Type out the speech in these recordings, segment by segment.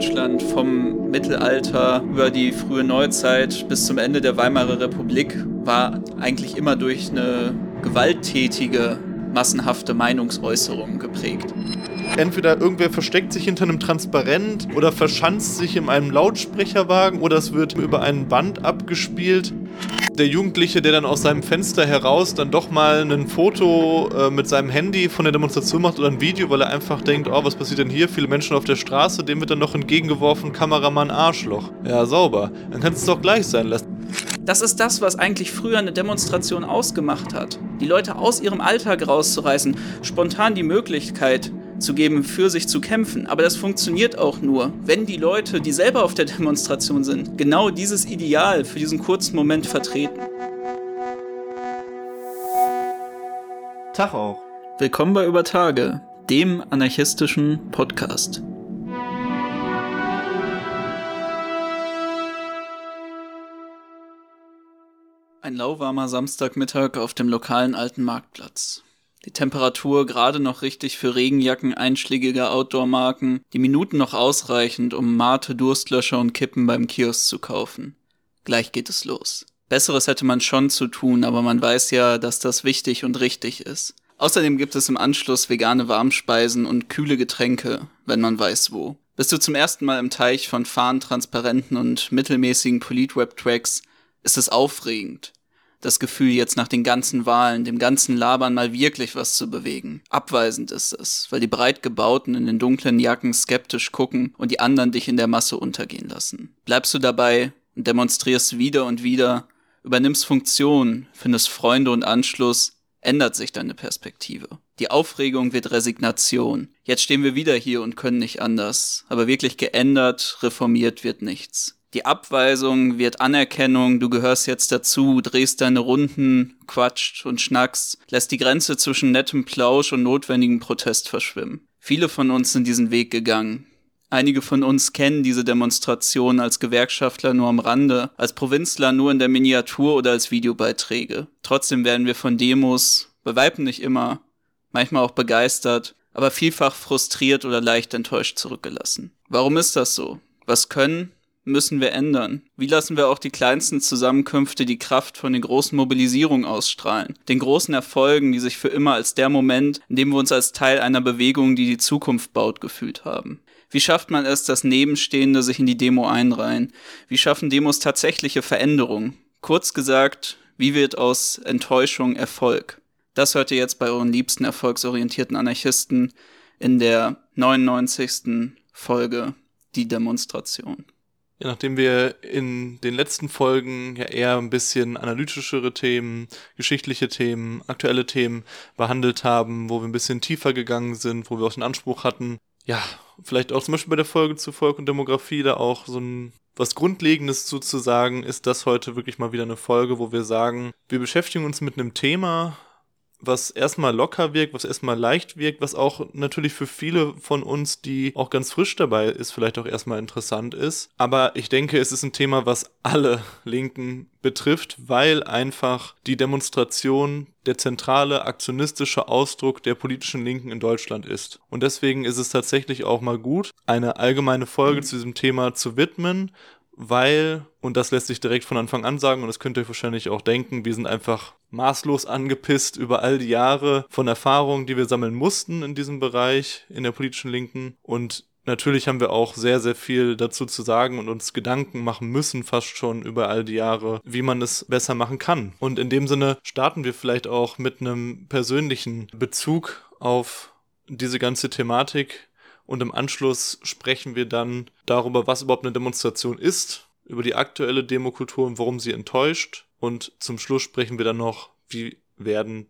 Deutschland vom Mittelalter über die frühe Neuzeit bis zum Ende der Weimarer Republik war eigentlich immer durch eine gewalttätige, massenhafte Meinungsäußerung geprägt. Entweder irgendwer versteckt sich hinter einem Transparent oder verschanzt sich in einem Lautsprecherwagen oder es wird über einen Band abgespielt der Jugendliche, der dann aus seinem Fenster heraus dann doch mal ein Foto äh, mit seinem Handy von der Demonstration macht oder ein Video, weil er einfach denkt, oh, was passiert denn hier? Viele Menschen auf der Straße, dem wird dann noch entgegengeworfen, Kameramann Arschloch. Ja, sauber. Dann kannst du es doch gleich sein lassen. Das ist das, was eigentlich früher eine Demonstration ausgemacht hat. Die Leute aus ihrem Alltag rauszureißen, spontan die Möglichkeit, zu geben, für sich zu kämpfen. Aber das funktioniert auch nur, wenn die Leute, die selber auf der Demonstration sind, genau dieses Ideal für diesen kurzen Moment vertreten. Tag auch. Willkommen bei Über Tage, dem anarchistischen Podcast. Ein lauwarmer Samstagmittag auf dem lokalen alten Marktplatz. Die Temperatur gerade noch richtig für Regenjacken einschlägiger Outdoor-Marken, die Minuten noch ausreichend, um Mate, Durstlöscher und Kippen beim Kiosk zu kaufen. Gleich geht es los. Besseres hätte man schon zu tun, aber man weiß ja, dass das wichtig und richtig ist. Außerdem gibt es im Anschluss vegane Warmspeisen und kühle Getränke, wenn man weiß wo. Bist du zum ersten Mal im Teich von Fahnen, Transparenten und mittelmäßigen Politweb-Tracks, ist es aufregend das Gefühl, jetzt nach den ganzen Wahlen, dem ganzen Labern mal wirklich was zu bewegen. Abweisend ist es, weil die breit gebauten in den dunklen Jacken skeptisch gucken und die anderen dich in der Masse untergehen lassen. Bleibst du dabei und demonstrierst wieder und wieder, übernimmst Funktion, findest Freunde und Anschluss, ändert sich deine Perspektive. Die Aufregung wird Resignation. Jetzt stehen wir wieder hier und können nicht anders. Aber wirklich geändert, reformiert wird nichts. Die Abweisung wird Anerkennung, du gehörst jetzt dazu, drehst deine Runden, quatscht und schnackst, lässt die Grenze zwischen nettem Plausch und notwendigem Protest verschwimmen. Viele von uns sind diesen Weg gegangen. Einige von uns kennen diese Demonstration als Gewerkschaftler nur am Rande, als Provinzler nur in der Miniatur oder als Videobeiträge. Trotzdem werden wir von Demos, bei Weitem nicht immer, manchmal auch begeistert, aber vielfach frustriert oder leicht enttäuscht zurückgelassen. Warum ist das so? Was können, müssen wir ändern? Wie lassen wir auch die kleinsten Zusammenkünfte die Kraft von den großen Mobilisierungen ausstrahlen? Den großen Erfolgen, die sich für immer als der Moment, in dem wir uns als Teil einer Bewegung, die die Zukunft baut, gefühlt haben? Wie schafft man es, dass Nebenstehende sich in die Demo einreihen? Wie schaffen Demos tatsächliche Veränderungen? Kurz gesagt, wie wird aus Enttäuschung Erfolg? Das hört ihr jetzt bei euren liebsten erfolgsorientierten Anarchisten in der 99. Folge Die Demonstration. Ja, nachdem wir in den letzten Folgen ja eher ein bisschen analytischere Themen, geschichtliche Themen, aktuelle Themen behandelt haben, wo wir ein bisschen tiefer gegangen sind, wo wir auch den Anspruch hatten, ja, vielleicht auch zum Beispiel bei der Folge zu Volk und Demografie da auch so ein was Grundlegendes sozusagen, ist das heute wirklich mal wieder eine Folge, wo wir sagen, wir beschäftigen uns mit einem Thema, was erstmal locker wirkt, was erstmal leicht wirkt, was auch natürlich für viele von uns, die auch ganz frisch dabei ist, vielleicht auch erstmal interessant ist. Aber ich denke, es ist ein Thema, was alle Linken betrifft, weil einfach die Demonstration der zentrale aktionistische Ausdruck der politischen Linken in Deutschland ist. Und deswegen ist es tatsächlich auch mal gut, eine allgemeine Folge zu diesem Thema zu widmen, weil, und das lässt sich direkt von Anfang an sagen, und das könnt ihr euch wahrscheinlich auch denken, wir sind einfach maßlos angepisst über all die Jahre von Erfahrungen, die wir sammeln mussten in diesem Bereich, in der politischen Linken. Und natürlich haben wir auch sehr, sehr viel dazu zu sagen und uns Gedanken machen müssen, fast schon über all die Jahre, wie man es besser machen kann. Und in dem Sinne starten wir vielleicht auch mit einem persönlichen Bezug auf diese ganze Thematik, und im Anschluss sprechen wir dann darüber, was überhaupt eine Demonstration ist, über die aktuelle Demokultur und warum sie enttäuscht. Und zum Schluss sprechen wir dann noch, wie werden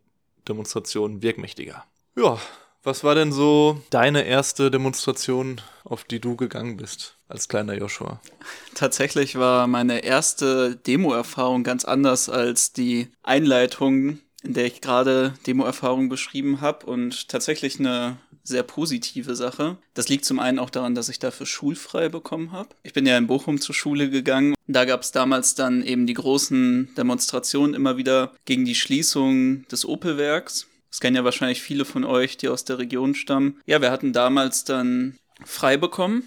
Demonstrationen wirkmächtiger. Ja, was war denn so deine erste Demonstration, auf die du gegangen bist als kleiner Joshua? Tatsächlich war meine erste Demo-Erfahrung ganz anders als die Einleitung, in der ich gerade Demo-Erfahrung beschrieben habe und tatsächlich eine sehr positive Sache. Das liegt zum einen auch daran, dass ich dafür schulfrei bekommen habe. Ich bin ja in Bochum zur Schule gegangen. Da gab es damals dann eben die großen Demonstrationen immer wieder gegen die Schließung des Opelwerks. Das kennen ja wahrscheinlich viele von euch, die aus der Region stammen. Ja, wir hatten damals dann frei bekommen.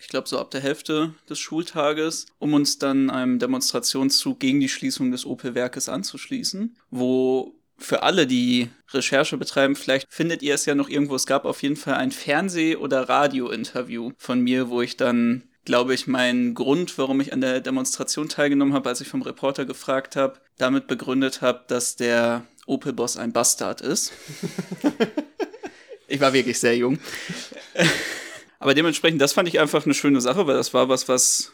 ich glaube so ab der Hälfte des Schultages, um uns dann einem Demonstrationszug gegen die Schließung des Opel-Werkes anzuschließen, wo für alle, die Recherche betreiben, vielleicht findet ihr es ja noch irgendwo. Es gab auf jeden Fall ein Fernseh- oder Radio-Interview von mir, wo ich dann, glaube ich, meinen Grund, warum ich an der Demonstration teilgenommen habe, als ich vom Reporter gefragt habe, damit begründet habe, dass der Opel-Boss ein Bastard ist. ich war wirklich sehr jung. Aber dementsprechend, das fand ich einfach eine schöne Sache, weil das war was, was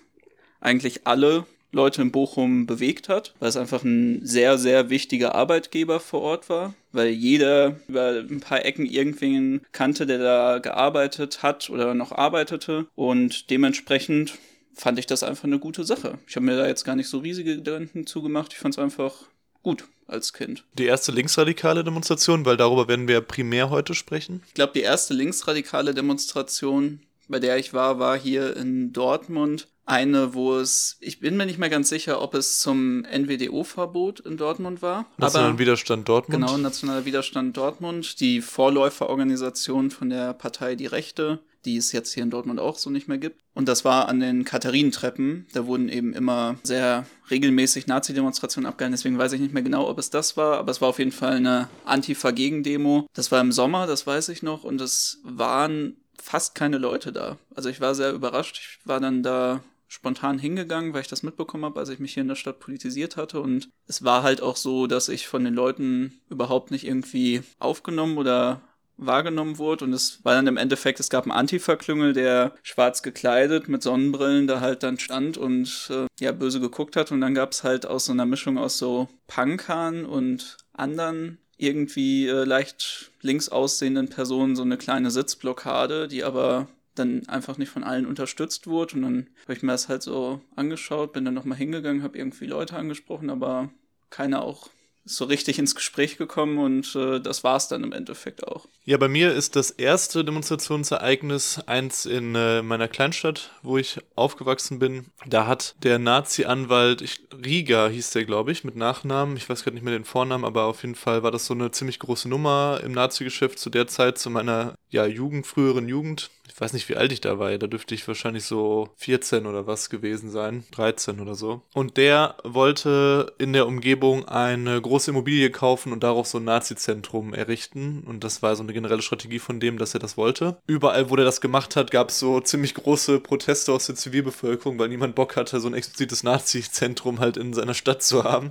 eigentlich alle Leute in Bochum bewegt hat, weil es einfach ein sehr, sehr wichtiger Arbeitgeber vor Ort war, weil jeder über ein paar Ecken irgendwen kannte, der da gearbeitet hat oder noch arbeitete und dementsprechend fand ich das einfach eine gute Sache. Ich habe mir da jetzt gar nicht so riesige Gedanken zugemacht, ich fand es einfach gut als Kind. Die erste linksradikale Demonstration, weil darüber werden wir primär heute sprechen. Ich glaube, die erste linksradikale Demonstration, bei der ich war, war hier in Dortmund eine, wo es, ich bin mir nicht mehr ganz sicher, ob es zum NWDO-Verbot in Dortmund war. Nationalen Widerstand Dortmund. Genau, Nationaler Widerstand Dortmund, die Vorläuferorganisation von der Partei Die Rechte, die es jetzt hier in Dortmund auch so nicht mehr gibt. Und das war an den Katharinentreppen. Da wurden eben immer sehr regelmäßig Nazi-Demonstrationen abgehalten. Deswegen weiß ich nicht mehr genau, ob es das war, aber es war auf jeden Fall eine Antifa-Gegendemo. Das war im Sommer, das weiß ich noch. Und es waren fast keine Leute da. Also ich war sehr überrascht. Ich war dann da spontan hingegangen, weil ich das mitbekommen habe, als ich mich hier in der Stadt politisiert hatte. Und es war halt auch so, dass ich von den Leuten überhaupt nicht irgendwie aufgenommen oder wahrgenommen wurde. Und es war dann im Endeffekt, es gab einen Antifa-Klüngel, der schwarz gekleidet mit Sonnenbrillen da halt dann stand und äh, ja böse geguckt hat. Und dann gab es halt aus so einer Mischung aus so Punkern und anderen irgendwie äh, leicht links aussehenden Personen so eine kleine Sitzblockade, die aber dann einfach nicht von allen unterstützt wurde. Und dann habe ich mir das halt so angeschaut, bin dann nochmal hingegangen, habe irgendwie Leute angesprochen, aber keiner auch so richtig ins Gespräch gekommen und äh, das war es dann im Endeffekt auch. Ja, bei mir ist das erste Demonstrationsereignis eins in äh, meiner Kleinstadt, wo ich aufgewachsen bin. Da hat der Nazi-Anwalt, Riga hieß der, glaube ich, mit Nachnamen, ich weiß gerade nicht mehr den Vornamen, aber auf jeden Fall war das so eine ziemlich große Nummer im Nazi-Geschäft zu der Zeit, zu meiner ja, Jugend, früheren Jugend ich weiß nicht, wie alt ich da war. Da dürfte ich wahrscheinlich so 14 oder was gewesen sein. 13 oder so. Und der wollte in der Umgebung eine große Immobilie kaufen und darauf so ein Nazi-Zentrum errichten. Und das war so eine generelle Strategie von dem, dass er das wollte. Überall, wo der das gemacht hat, gab es so ziemlich große Proteste aus der Zivilbevölkerung, weil niemand Bock hatte, so ein explizites Nazi-Zentrum halt in seiner Stadt zu haben.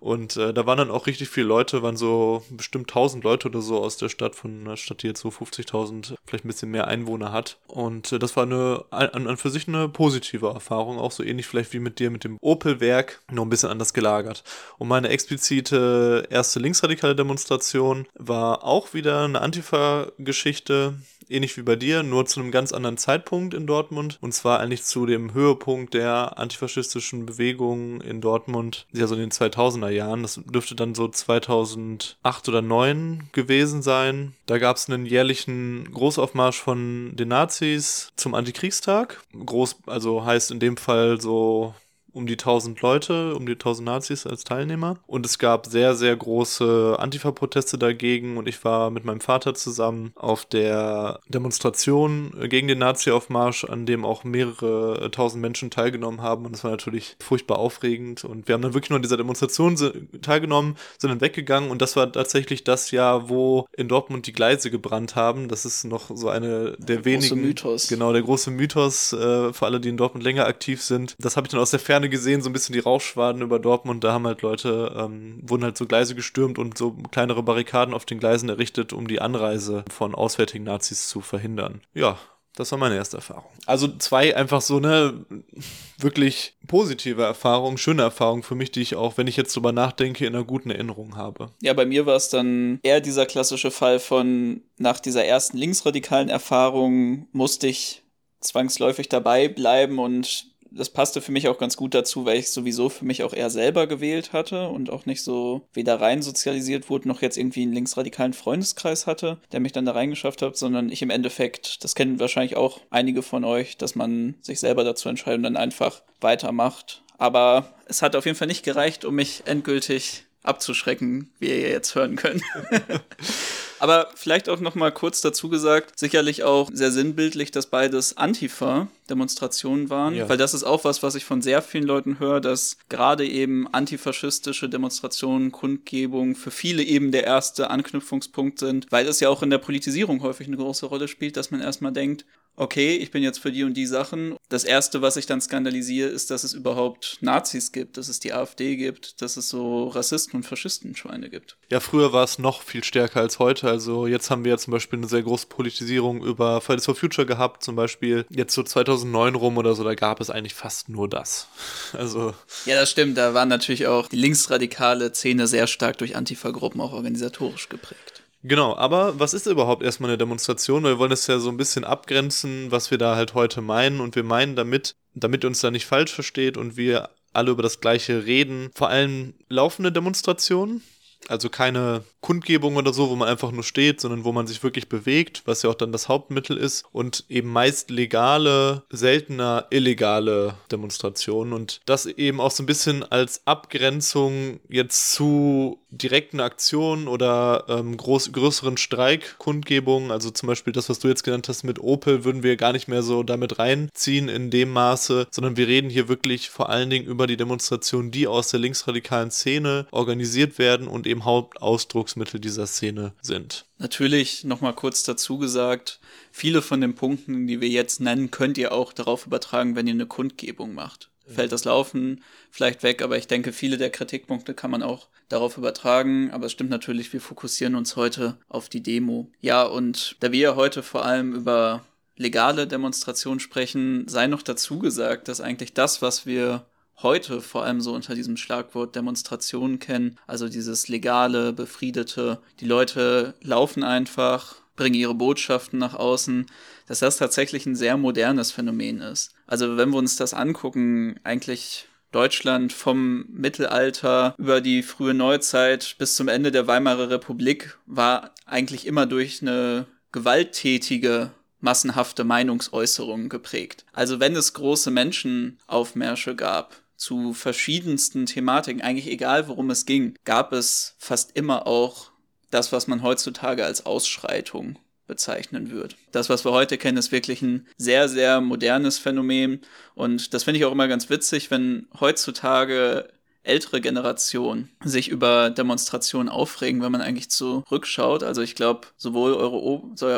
Und äh, da waren dann auch richtig viele Leute, waren so bestimmt 1000 Leute oder so aus der Stadt, von einer Stadt, die jetzt so 50.000, vielleicht ein bisschen mehr Einwohner hat. Und äh, das war eine, an, an für sich eine positive Erfahrung, auch so ähnlich vielleicht wie mit dir mit dem Opel-Werk, nur ein bisschen anders gelagert. Und meine explizite erste linksradikale Demonstration war auch wieder eine Antifa-Geschichte ähnlich wie bei dir, nur zu einem ganz anderen Zeitpunkt in Dortmund. Und zwar eigentlich zu dem Höhepunkt der antifaschistischen Bewegung in Dortmund, ja so in den 2000er Jahren. Das dürfte dann so 2008 oder 2009 gewesen sein. Da gab es einen jährlichen Großaufmarsch von den Nazis zum Antikriegstag. Groß, also heißt in dem Fall so um die 1000 Leute, um die 1000 Nazis als Teilnehmer. Und es gab sehr, sehr große Antifa-Proteste dagegen. Und ich war mit meinem Vater zusammen auf der Demonstration gegen den Nazi-Aufmarsch, an dem auch mehrere tausend Menschen teilgenommen haben. Und es war natürlich furchtbar aufregend. Und wir haben dann wirklich nur an dieser Demonstration teilgenommen, sind dann weggegangen. Und das war tatsächlich das Jahr, wo in Dortmund die Gleise gebrannt haben. Das ist noch so eine der, der wenigen. Mythos. Genau, der große Mythos äh, für alle, die in Dortmund länger aktiv sind. Das habe ich dann aus der Ferne Ferne gesehen, so ein bisschen die Rauchschwaden über Dortmund. Da haben halt Leute, ähm, wurden halt so Gleise gestürmt und so kleinere Barrikaden auf den Gleisen errichtet, um die Anreise von auswärtigen Nazis zu verhindern. Ja, das war meine erste Erfahrung. Also zwei einfach so eine wirklich positive Erfahrungen, schöne Erfahrungen für mich, die ich auch, wenn ich jetzt drüber nachdenke, in einer guten Erinnerung habe. Ja, bei mir war es dann eher dieser klassische Fall von nach dieser ersten linksradikalen Erfahrung musste ich zwangsläufig dabei bleiben und das passte für mich auch ganz gut dazu, weil ich sowieso für mich auch eher selber gewählt hatte und auch nicht so weder rein sozialisiert wurde, noch jetzt irgendwie einen linksradikalen Freundeskreis hatte, der mich dann da reingeschafft hat, sondern ich im Endeffekt, das kennen wahrscheinlich auch einige von euch, dass man sich selber dazu entscheidet und dann einfach weitermacht. Aber es hat auf jeden Fall nicht gereicht, um mich endgültig abzuschrecken, wie ihr jetzt hören könnt. Aber vielleicht auch noch mal kurz dazu gesagt, sicherlich auch sehr sinnbildlich, dass beides Antifa-Demonstrationen waren, ja. weil das ist auch was, was ich von sehr vielen Leuten höre, dass gerade eben antifaschistische Demonstrationen, Kundgebungen für viele eben der erste Anknüpfungspunkt sind, weil es ja auch in der Politisierung häufig eine große Rolle spielt, dass man erstmal denkt, okay, ich bin jetzt für die und die Sachen. Das erste, was ich dann skandalisiere, ist, dass es überhaupt Nazis gibt, dass es die AfD gibt, dass es so Rassisten und Faschistenschweine gibt. Ja, früher war es noch viel stärker als heute. Also jetzt haben wir ja zum Beispiel eine sehr große Politisierung über Fridays for Future gehabt, zum Beispiel jetzt so 2009 rum oder so, da gab es eigentlich fast nur das. Also. Ja, das stimmt. Da war natürlich auch die linksradikale Szene sehr stark durch Antifa-Gruppen auch organisatorisch geprägt. Genau, aber was ist überhaupt erstmal eine Demonstration? Weil wir wollen es ja so ein bisschen abgrenzen, was wir da halt heute meinen. Und wir meinen damit, damit uns da nicht falsch versteht und wir alle über das Gleiche reden, vor allem laufende Demonstrationen. Also keine Kundgebung oder so, wo man einfach nur steht, sondern wo man sich wirklich bewegt, was ja auch dann das Hauptmittel ist. Und eben meist legale, seltener illegale Demonstrationen. Und das eben auch so ein bisschen als Abgrenzung jetzt zu direkten Aktionen oder ähm, groß, größeren Streikkundgebungen. Also zum Beispiel das, was du jetzt genannt hast mit Opel, würden wir gar nicht mehr so damit reinziehen in dem Maße, sondern wir reden hier wirklich vor allen Dingen über die Demonstrationen, die aus der linksradikalen Szene organisiert werden und eben Hauptausdrucksmittel dieser Szene sind. Natürlich nochmal kurz dazu gesagt, viele von den Punkten, die wir jetzt nennen, könnt ihr auch darauf übertragen, wenn ihr eine Kundgebung macht. Fällt das Laufen vielleicht weg, aber ich denke, viele der Kritikpunkte kann man auch darauf übertragen. Aber es stimmt natürlich, wir fokussieren uns heute auf die Demo. Ja, und da wir heute vor allem über legale Demonstrationen sprechen, sei noch dazu gesagt, dass eigentlich das, was wir heute vor allem so unter diesem Schlagwort Demonstrationen kennen. Also dieses legale, befriedete, die Leute laufen einfach, bringen ihre Botschaften nach außen, dass das tatsächlich ein sehr modernes Phänomen ist. Also wenn wir uns das angucken, eigentlich Deutschland vom Mittelalter über die frühe Neuzeit bis zum Ende der Weimarer Republik war eigentlich immer durch eine gewalttätige massenhafte Meinungsäußerung geprägt. Also wenn es große Menschenaufmärsche gab, zu verschiedensten Thematiken, eigentlich egal worum es ging, gab es fast immer auch das, was man heutzutage als Ausschreitung bezeichnen wird. Das, was wir heute kennen, ist wirklich ein sehr, sehr modernes Phänomen. Und das finde ich auch immer ganz witzig, wenn heutzutage ältere Generationen sich über Demonstrationen aufregen, wenn man eigentlich zurückschaut. Also ich glaube, sowohl eure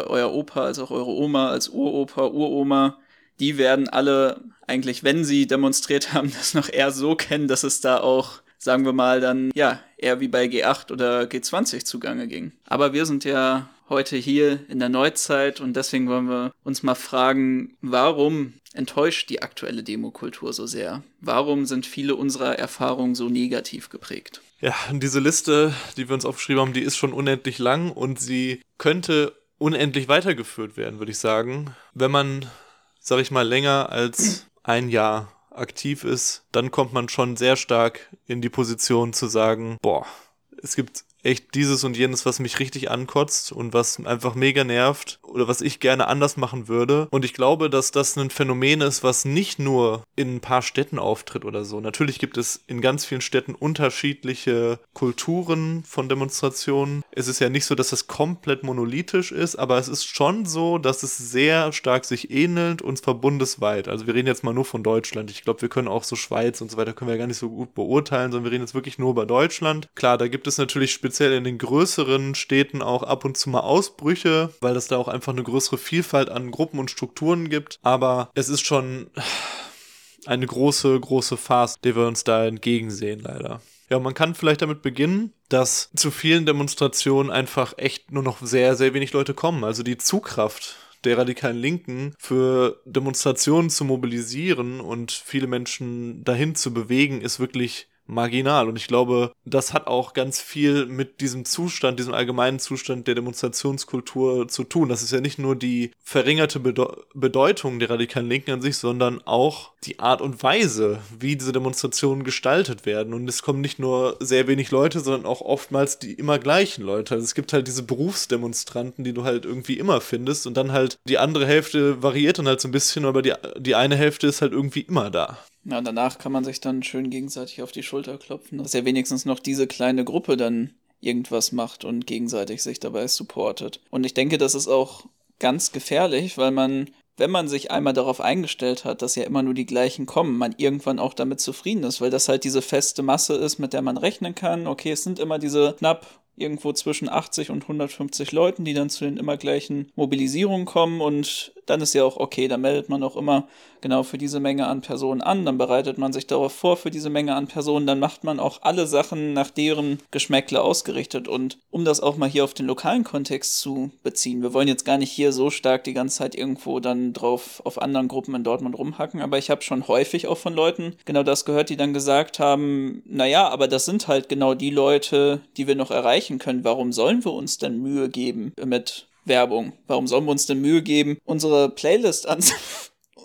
euer Opa als auch eure Oma als Uropa, Uroma die werden alle eigentlich, wenn sie demonstriert haben, das noch eher so kennen, dass es da auch, sagen wir mal, dann ja, eher wie bei G8 oder G20 zugange ging. Aber wir sind ja heute hier in der Neuzeit und deswegen wollen wir uns mal fragen, warum enttäuscht die aktuelle Demokultur so sehr? Warum sind viele unserer Erfahrungen so negativ geprägt? Ja, diese Liste, die wir uns aufgeschrieben haben, die ist schon unendlich lang und sie könnte unendlich weitergeführt werden, würde ich sagen. Wenn man sag ich mal, länger als ein Jahr aktiv ist, dann kommt man schon sehr stark in die Position zu sagen, boah, es gibt echt dieses und jenes, was mich richtig ankotzt und was einfach mega nervt oder was ich gerne anders machen würde. Und ich glaube, dass das ein Phänomen ist, was nicht nur in ein paar Städten auftritt oder so. Natürlich gibt es in ganz vielen Städten unterschiedliche Kulturen von Demonstrationen. Es ist ja nicht so, dass das komplett monolithisch ist, aber es ist schon so, dass es sehr stark sich ähnelt und zwar bundesweit. Also wir reden jetzt mal nur von Deutschland. Ich glaube, wir können auch so Schweiz und so weiter können wir ja gar nicht so gut beurteilen, sondern wir reden jetzt wirklich nur über Deutschland. Klar, da gibt es natürlich spezielle speziell in den größeren Städten auch ab und zu mal Ausbrüche, weil es da auch einfach eine größere Vielfalt an Gruppen und Strukturen gibt. Aber es ist schon eine große, große Farce, der wir uns da entgegensehen, leider. Ja, man kann vielleicht damit beginnen, dass zu vielen Demonstrationen einfach echt nur noch sehr, sehr wenig Leute kommen. Also die Zugkraft der radikalen Linken für Demonstrationen zu mobilisieren und viele Menschen dahin zu bewegen, ist wirklich marginal. Und ich glaube, das hat auch ganz viel mit diesem Zustand, diesem allgemeinen Zustand der Demonstrationskultur zu tun. Das ist ja nicht nur die verringerte Bede Bedeutung der radikalen Linken an sich, sondern auch die Art und Weise, wie diese Demonstrationen gestaltet werden. Und es kommen nicht nur sehr wenig Leute, sondern auch oftmals die immer gleichen Leute. Also es gibt halt diese Berufsdemonstranten, die du halt irgendwie immer findest. Und dann halt die andere Hälfte variiert dann halt so ein bisschen, aber die, die eine Hälfte ist halt irgendwie immer da. Ja, danach kann man sich dann schön gegenseitig auf die Schulter klopfen, dass ja wenigstens noch diese kleine Gruppe dann irgendwas macht und gegenseitig sich dabei supportet. Und ich denke, das ist auch ganz gefährlich, weil man wenn man sich einmal darauf eingestellt hat, dass ja immer nur die gleichen kommen, man irgendwann auch damit zufrieden ist, weil das halt diese feste Masse ist, mit der man rechnen kann. Okay, es sind immer diese knapp irgendwo zwischen 80 und 150 Leuten, die dann zu den immer gleichen Mobilisierungen kommen und dann ist ja auch okay, da meldet man auch immer genau für diese Menge an Personen an, dann bereitet man sich darauf vor für diese Menge an Personen, dann macht man auch alle Sachen nach deren Geschmäckle ausgerichtet. Und um das auch mal hier auf den lokalen Kontext zu beziehen, wir wollen jetzt gar nicht hier so stark die ganze Zeit irgendwo dann drauf auf anderen Gruppen in Dortmund rumhacken, aber ich habe schon häufig auch von Leuten genau das gehört, die dann gesagt haben, naja, aber das sind halt genau die Leute, die wir noch erreichen können, warum sollen wir uns denn Mühe geben mit Werbung. Warum sollen wir uns denn Mühe geben, unsere Playlist an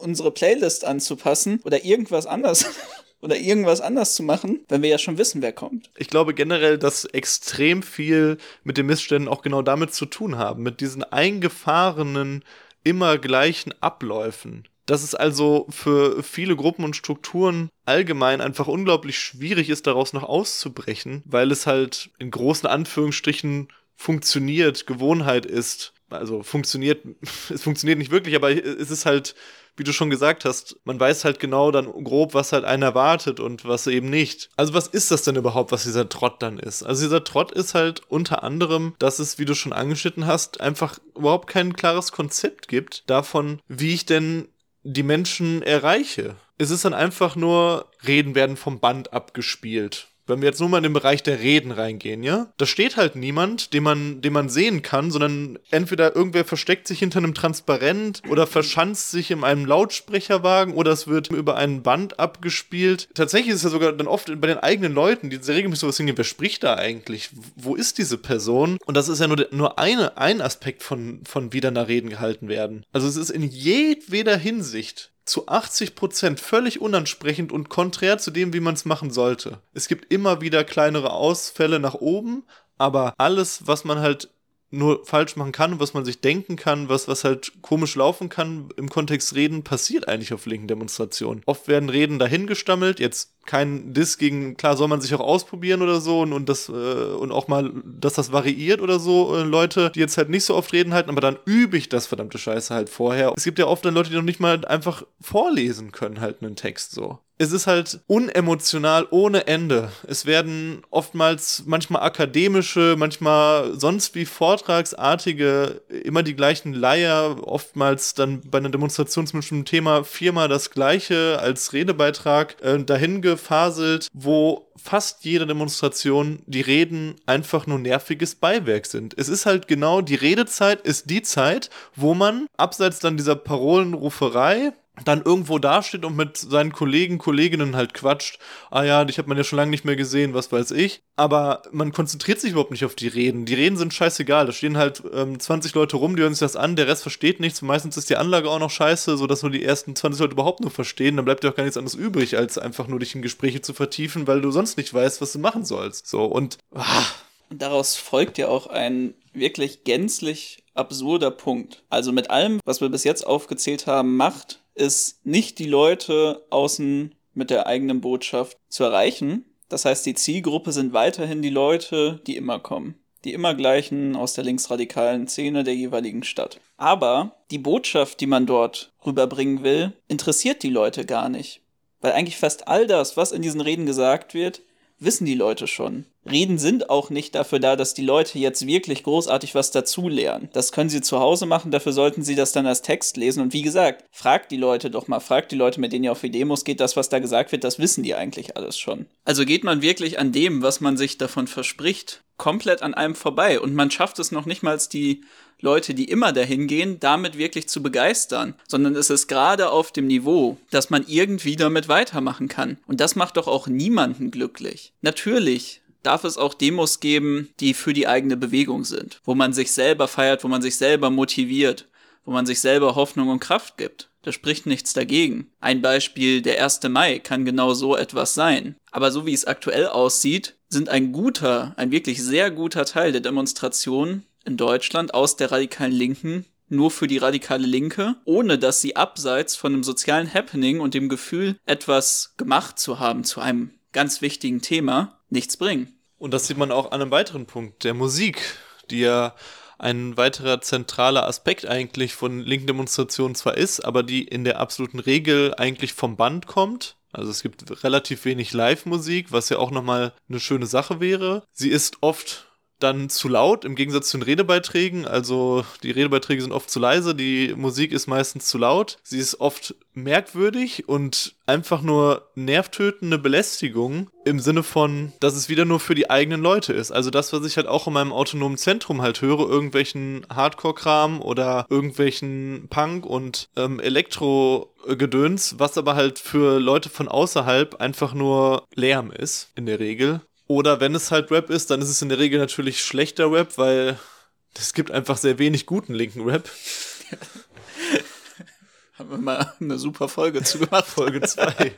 unsere Playlist anzupassen oder irgendwas anders oder irgendwas anders zu machen, wenn wir ja schon wissen, wer kommt. Ich glaube generell, dass extrem viel mit den Missständen auch genau damit zu tun haben, mit diesen eingefahrenen, immer gleichen Abläufen. Dass es also für viele Gruppen und Strukturen allgemein einfach unglaublich schwierig ist, daraus noch auszubrechen, weil es halt in großen Anführungsstrichen funktioniert, Gewohnheit ist. Also funktioniert, es funktioniert nicht wirklich, aber es ist halt, wie du schon gesagt hast, man weiß halt genau dann grob, was halt einen erwartet und was eben nicht. Also was ist das denn überhaupt, was dieser Trott dann ist? Also dieser Trott ist halt unter anderem, dass es, wie du schon angeschnitten hast, einfach überhaupt kein klares Konzept gibt davon, wie ich denn die Menschen erreiche. Es ist dann einfach nur, Reden werden vom Band abgespielt wenn wir jetzt nur mal in den Bereich der Reden reingehen, ja, da steht halt niemand, den man, den man sehen kann, sondern entweder irgendwer versteckt sich hinter einem Transparent oder verschanzt sich in einem Lautsprecherwagen oder es wird über ein Band abgespielt. Tatsächlich ist es ja sogar dann oft bei den eigenen Leuten, die sehr regelmäßig sowas hingehen, wer spricht da eigentlich? Wo ist diese Person? Und das ist ja nur, nur eine, ein Aspekt von, von wie dann da Reden gehalten werden. Also es ist in jedweder Hinsicht zu 80% völlig unansprechend und konträr zu dem, wie man es machen sollte. Es gibt immer wieder kleinere Ausfälle nach oben, aber alles, was man halt nur falsch machen kann was man sich denken kann, was, was halt komisch laufen kann im Kontext Reden, passiert eigentlich auf linken Demonstrationen. Oft werden Reden dahingestammelt, jetzt kein Diss gegen, klar soll man sich auch ausprobieren oder so und, und das äh, und auch mal, dass das variiert oder so, äh, Leute, die jetzt halt nicht so oft reden halten, aber dann übe ich das verdammte Scheiße halt vorher. Es gibt ja oft dann Leute, die noch nicht mal einfach vorlesen können halt einen Text so es ist halt unemotional ohne Ende. Es werden oftmals manchmal akademische, manchmal sonst wie vortragsartige, immer die gleichen Leier, oftmals dann bei einer Demonstration zum bestimmten Thema viermal das gleiche als Redebeitrag äh, dahin gefaselt, wo fast jede Demonstration die Reden einfach nur nerviges Beiwerk sind. Es ist halt genau, die Redezeit ist die Zeit, wo man abseits dann dieser Parolenruferei dann irgendwo dasteht und mit seinen Kollegen, Kolleginnen halt quatscht. Ah ja, dich hat man ja schon lange nicht mehr gesehen, was weiß ich. Aber man konzentriert sich überhaupt nicht auf die Reden. Die Reden sind scheißegal. Da stehen halt ähm, 20 Leute rum, die hören sich das an, der Rest versteht nichts. Meistens ist die Anlage auch noch scheiße, sodass nur die ersten 20 Leute überhaupt nur verstehen. Dann bleibt dir auch gar nichts anderes übrig, als einfach nur dich in Gespräche zu vertiefen, weil du sonst nicht weißt, was du machen sollst. So, und. Ah. Und daraus folgt ja auch ein wirklich gänzlich absurder Punkt. Also mit allem, was wir bis jetzt aufgezählt haben, macht ist nicht die Leute außen mit der eigenen Botschaft zu erreichen. Das heißt, die Zielgruppe sind weiterhin die Leute, die immer kommen. Die immer gleichen aus der linksradikalen Szene der jeweiligen Stadt. Aber die Botschaft, die man dort rüberbringen will, interessiert die Leute gar nicht. Weil eigentlich fast all das, was in diesen Reden gesagt wird, wissen die Leute schon. Reden sind auch nicht dafür da, dass die Leute jetzt wirklich großartig was dazulernen. Das können sie zu Hause machen, dafür sollten sie das dann als Text lesen. Und wie gesagt, fragt die Leute doch mal, fragt die Leute, mit denen ihr auf die Demos geht, das, was da gesagt wird, das wissen die eigentlich alles schon. Also geht man wirklich an dem, was man sich davon verspricht, komplett an einem vorbei. Und man schafft es noch nicht mal, die Leute, die immer dahin gehen, damit wirklich zu begeistern, sondern es ist gerade auf dem Niveau, dass man irgendwie damit weitermachen kann. Und das macht doch auch niemanden glücklich. Natürlich darf es auch Demos geben, die für die eigene Bewegung sind, wo man sich selber feiert, wo man sich selber motiviert, wo man sich selber Hoffnung und Kraft gibt. Da spricht nichts dagegen. Ein Beispiel, der 1. Mai kann genau so etwas sein. Aber so wie es aktuell aussieht, sind ein guter, ein wirklich sehr guter Teil der Demonstrationen in Deutschland aus der radikalen Linken nur für die radikale Linke, ohne dass sie abseits von einem sozialen Happening und dem Gefühl, etwas gemacht zu haben zu einem ganz wichtigen Thema, nichts bringen. Und das sieht man auch an einem weiteren Punkt, der Musik, die ja ein weiterer zentraler Aspekt eigentlich von linken Demonstrationen zwar ist, aber die in der absoluten Regel eigentlich vom Band kommt. Also es gibt relativ wenig Live-Musik, was ja auch nochmal eine schöne Sache wäre. Sie ist oft dann zu laut im Gegensatz zu den Redebeiträgen. Also die Redebeiträge sind oft zu leise, die Musik ist meistens zu laut. Sie ist oft merkwürdig und einfach nur nervtötende Belästigung im Sinne von, dass es wieder nur für die eigenen Leute ist. Also das, was ich halt auch in meinem autonomen Zentrum halt höre, irgendwelchen Hardcore-Kram oder irgendwelchen Punk und ähm, Elektro-Gedöns, was aber halt für Leute von außerhalb einfach nur Lärm ist, in der Regel. Oder wenn es halt Rap ist, dann ist es in der Regel natürlich schlechter Rap, weil es gibt einfach sehr wenig guten linken Rap. Haben wir mal eine super Folge zu gemacht. Folge 2.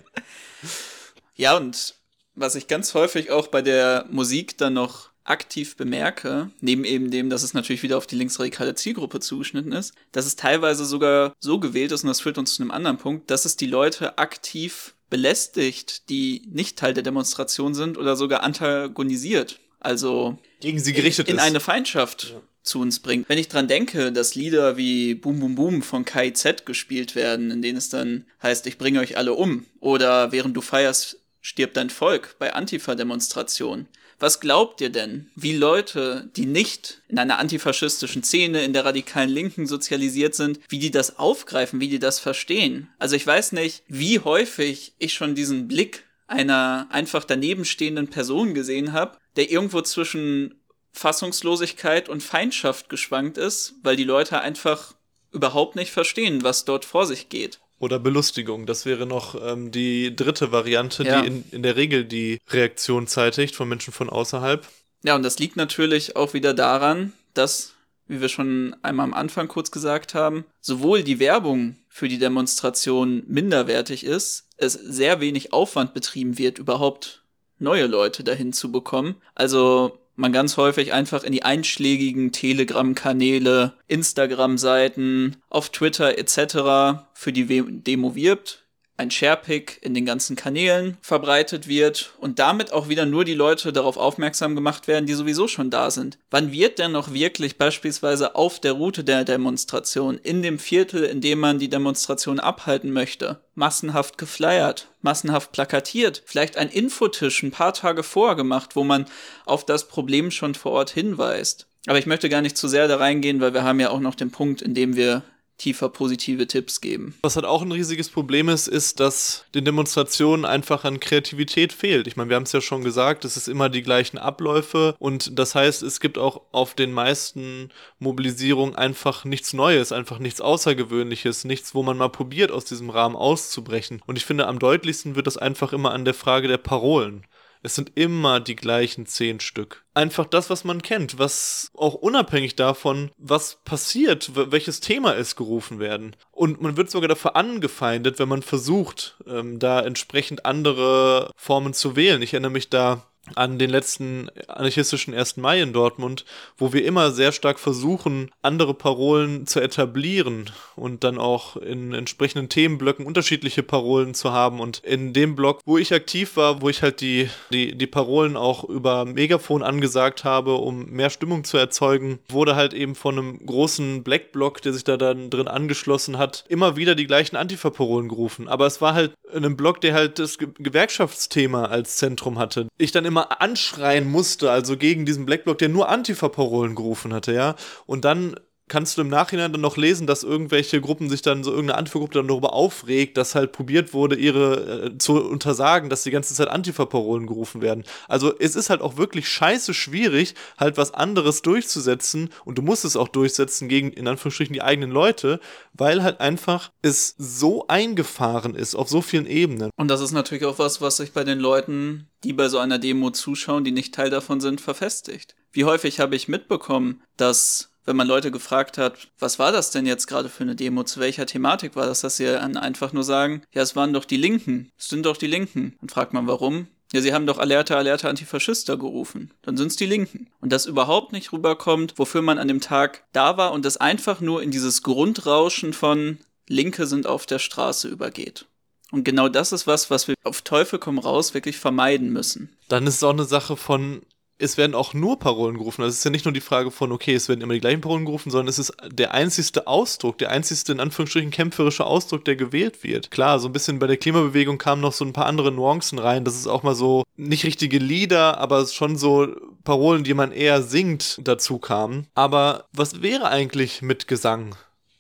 ja, und was ich ganz häufig auch bei der Musik dann noch aktiv bemerke, neben eben dem, dass es natürlich wieder auf die linksradikale Zielgruppe zugeschnitten ist, dass es teilweise sogar so gewählt ist, und das führt uns zu einem anderen Punkt, dass es die Leute aktiv belästigt, die nicht Teil der Demonstration sind oder sogar antagonisiert. Also gegen sie gerichtet in, in eine Feindschaft ja. zu uns bringt. Wenn ich dran denke, dass Lieder wie Boom Boom Boom von KIZ gespielt werden, in denen es dann heißt, ich bringe euch alle um, oder während du feierst, stirbt dein Volk bei Antifa-Demonstrationen. Was glaubt ihr denn, wie Leute, die nicht in einer antifaschistischen Szene, in der radikalen Linken sozialisiert sind, wie die das aufgreifen, wie die das verstehen? Also ich weiß nicht, wie häufig ich schon diesen Blick einer einfach danebenstehenden Person gesehen habe, der irgendwo zwischen Fassungslosigkeit und Feindschaft geschwankt ist, weil die Leute einfach überhaupt nicht verstehen, was dort vor sich geht. Oder Belustigung. Das wäre noch ähm, die dritte Variante, ja. die in, in der Regel die Reaktion zeitigt von Menschen von außerhalb. Ja, und das liegt natürlich auch wieder daran, dass, wie wir schon einmal am Anfang kurz gesagt haben, sowohl die Werbung für die Demonstration minderwertig ist, es sehr wenig Aufwand betrieben wird, überhaupt neue Leute dahin zu bekommen. Also man ganz häufig einfach in die einschlägigen Telegram-Kanäle, Instagram-Seiten, auf Twitter etc. für die Demo wirbt, ein Sharepick in den ganzen Kanälen verbreitet wird und damit auch wieder nur die Leute darauf aufmerksam gemacht werden, die sowieso schon da sind. Wann wird denn noch wirklich beispielsweise auf der Route der Demonstration, in dem Viertel, in dem man die Demonstration abhalten möchte, massenhaft geflyert, massenhaft plakatiert, vielleicht ein Infotisch ein paar Tage vorher gemacht, wo man auf das Problem schon vor Ort hinweist? Aber ich möchte gar nicht zu sehr da reingehen, weil wir haben ja auch noch den Punkt, in dem wir tiefer positive Tipps geben. Was halt auch ein riesiges Problem ist, ist, dass den Demonstrationen einfach an Kreativität fehlt. Ich meine, wir haben es ja schon gesagt, es ist immer die gleichen Abläufe und das heißt, es gibt auch auf den meisten Mobilisierungen einfach nichts Neues, einfach nichts Außergewöhnliches, nichts, wo man mal probiert, aus diesem Rahmen auszubrechen. Und ich finde, am deutlichsten wird das einfach immer an der Frage der Parolen. Es sind immer die gleichen zehn Stück. Einfach das, was man kennt, was auch unabhängig davon, was passiert, welches Thema es gerufen werden. Und man wird sogar dafür angefeindet, wenn man versucht, ähm, da entsprechend andere Formen zu wählen. Ich erinnere mich da an den letzten anarchistischen 1. Mai in Dortmund, wo wir immer sehr stark versuchen, andere Parolen zu etablieren und dann auch in entsprechenden Themenblöcken unterschiedliche Parolen zu haben. Und in dem Block, wo ich aktiv war, wo ich halt die, die, die Parolen auch über Megafon angesagt habe, um mehr Stimmung zu erzeugen, wurde halt eben von einem großen Black-Block, der sich da dann drin angeschlossen hat, immer wieder die gleichen Antifa-Parolen gerufen. Aber es war halt in einem Block, der halt das Gewerkschaftsthema als Zentrum hatte. Ich dann immer immer anschreien musste, also gegen diesen Blackblock, der nur Antifa-Parolen gerufen hatte, ja. Und dann kannst du im Nachhinein dann noch lesen, dass irgendwelche Gruppen sich dann so irgendeine Antifa-Gruppe dann darüber aufregt, dass halt probiert wurde, ihre äh, zu untersagen, dass die ganze Zeit Antifa-Parolen gerufen werden. Also es ist halt auch wirklich scheiße schwierig, halt was anderes durchzusetzen und du musst es auch durchsetzen gegen in Anführungsstrichen die eigenen Leute, weil halt einfach es so eingefahren ist auf so vielen Ebenen. Und das ist natürlich auch was, was sich bei den Leuten, die bei so einer Demo zuschauen, die nicht Teil davon sind, verfestigt. Wie häufig habe ich mitbekommen, dass wenn man Leute gefragt hat, was war das denn jetzt gerade für eine Demo, zu welcher Thematik war das, dass sie dann einfach nur sagen, ja, es waren doch die Linken, es sind doch die Linken. Dann fragt man, warum? Ja, sie haben doch Alerte, Alerte Antifaschister gerufen. Dann sind es die Linken. Und das überhaupt nicht rüberkommt, wofür man an dem Tag da war und das einfach nur in dieses Grundrauschen von Linke sind auf der Straße übergeht. Und genau das ist was, was wir auf Teufel komm raus wirklich vermeiden müssen. Dann ist es auch eine Sache von es werden auch nur Parolen gerufen. Also es ist ja nicht nur die Frage von, okay, es werden immer die gleichen Parolen gerufen, sondern es ist der einzigste Ausdruck, der einzigste in Anführungsstrichen kämpferische Ausdruck, der gewählt wird. Klar, so ein bisschen bei der Klimabewegung kamen noch so ein paar andere Nuancen rein. Das ist auch mal so nicht richtige Lieder, aber schon so Parolen, die man eher singt, dazu kamen. Aber was wäre eigentlich mit Gesang?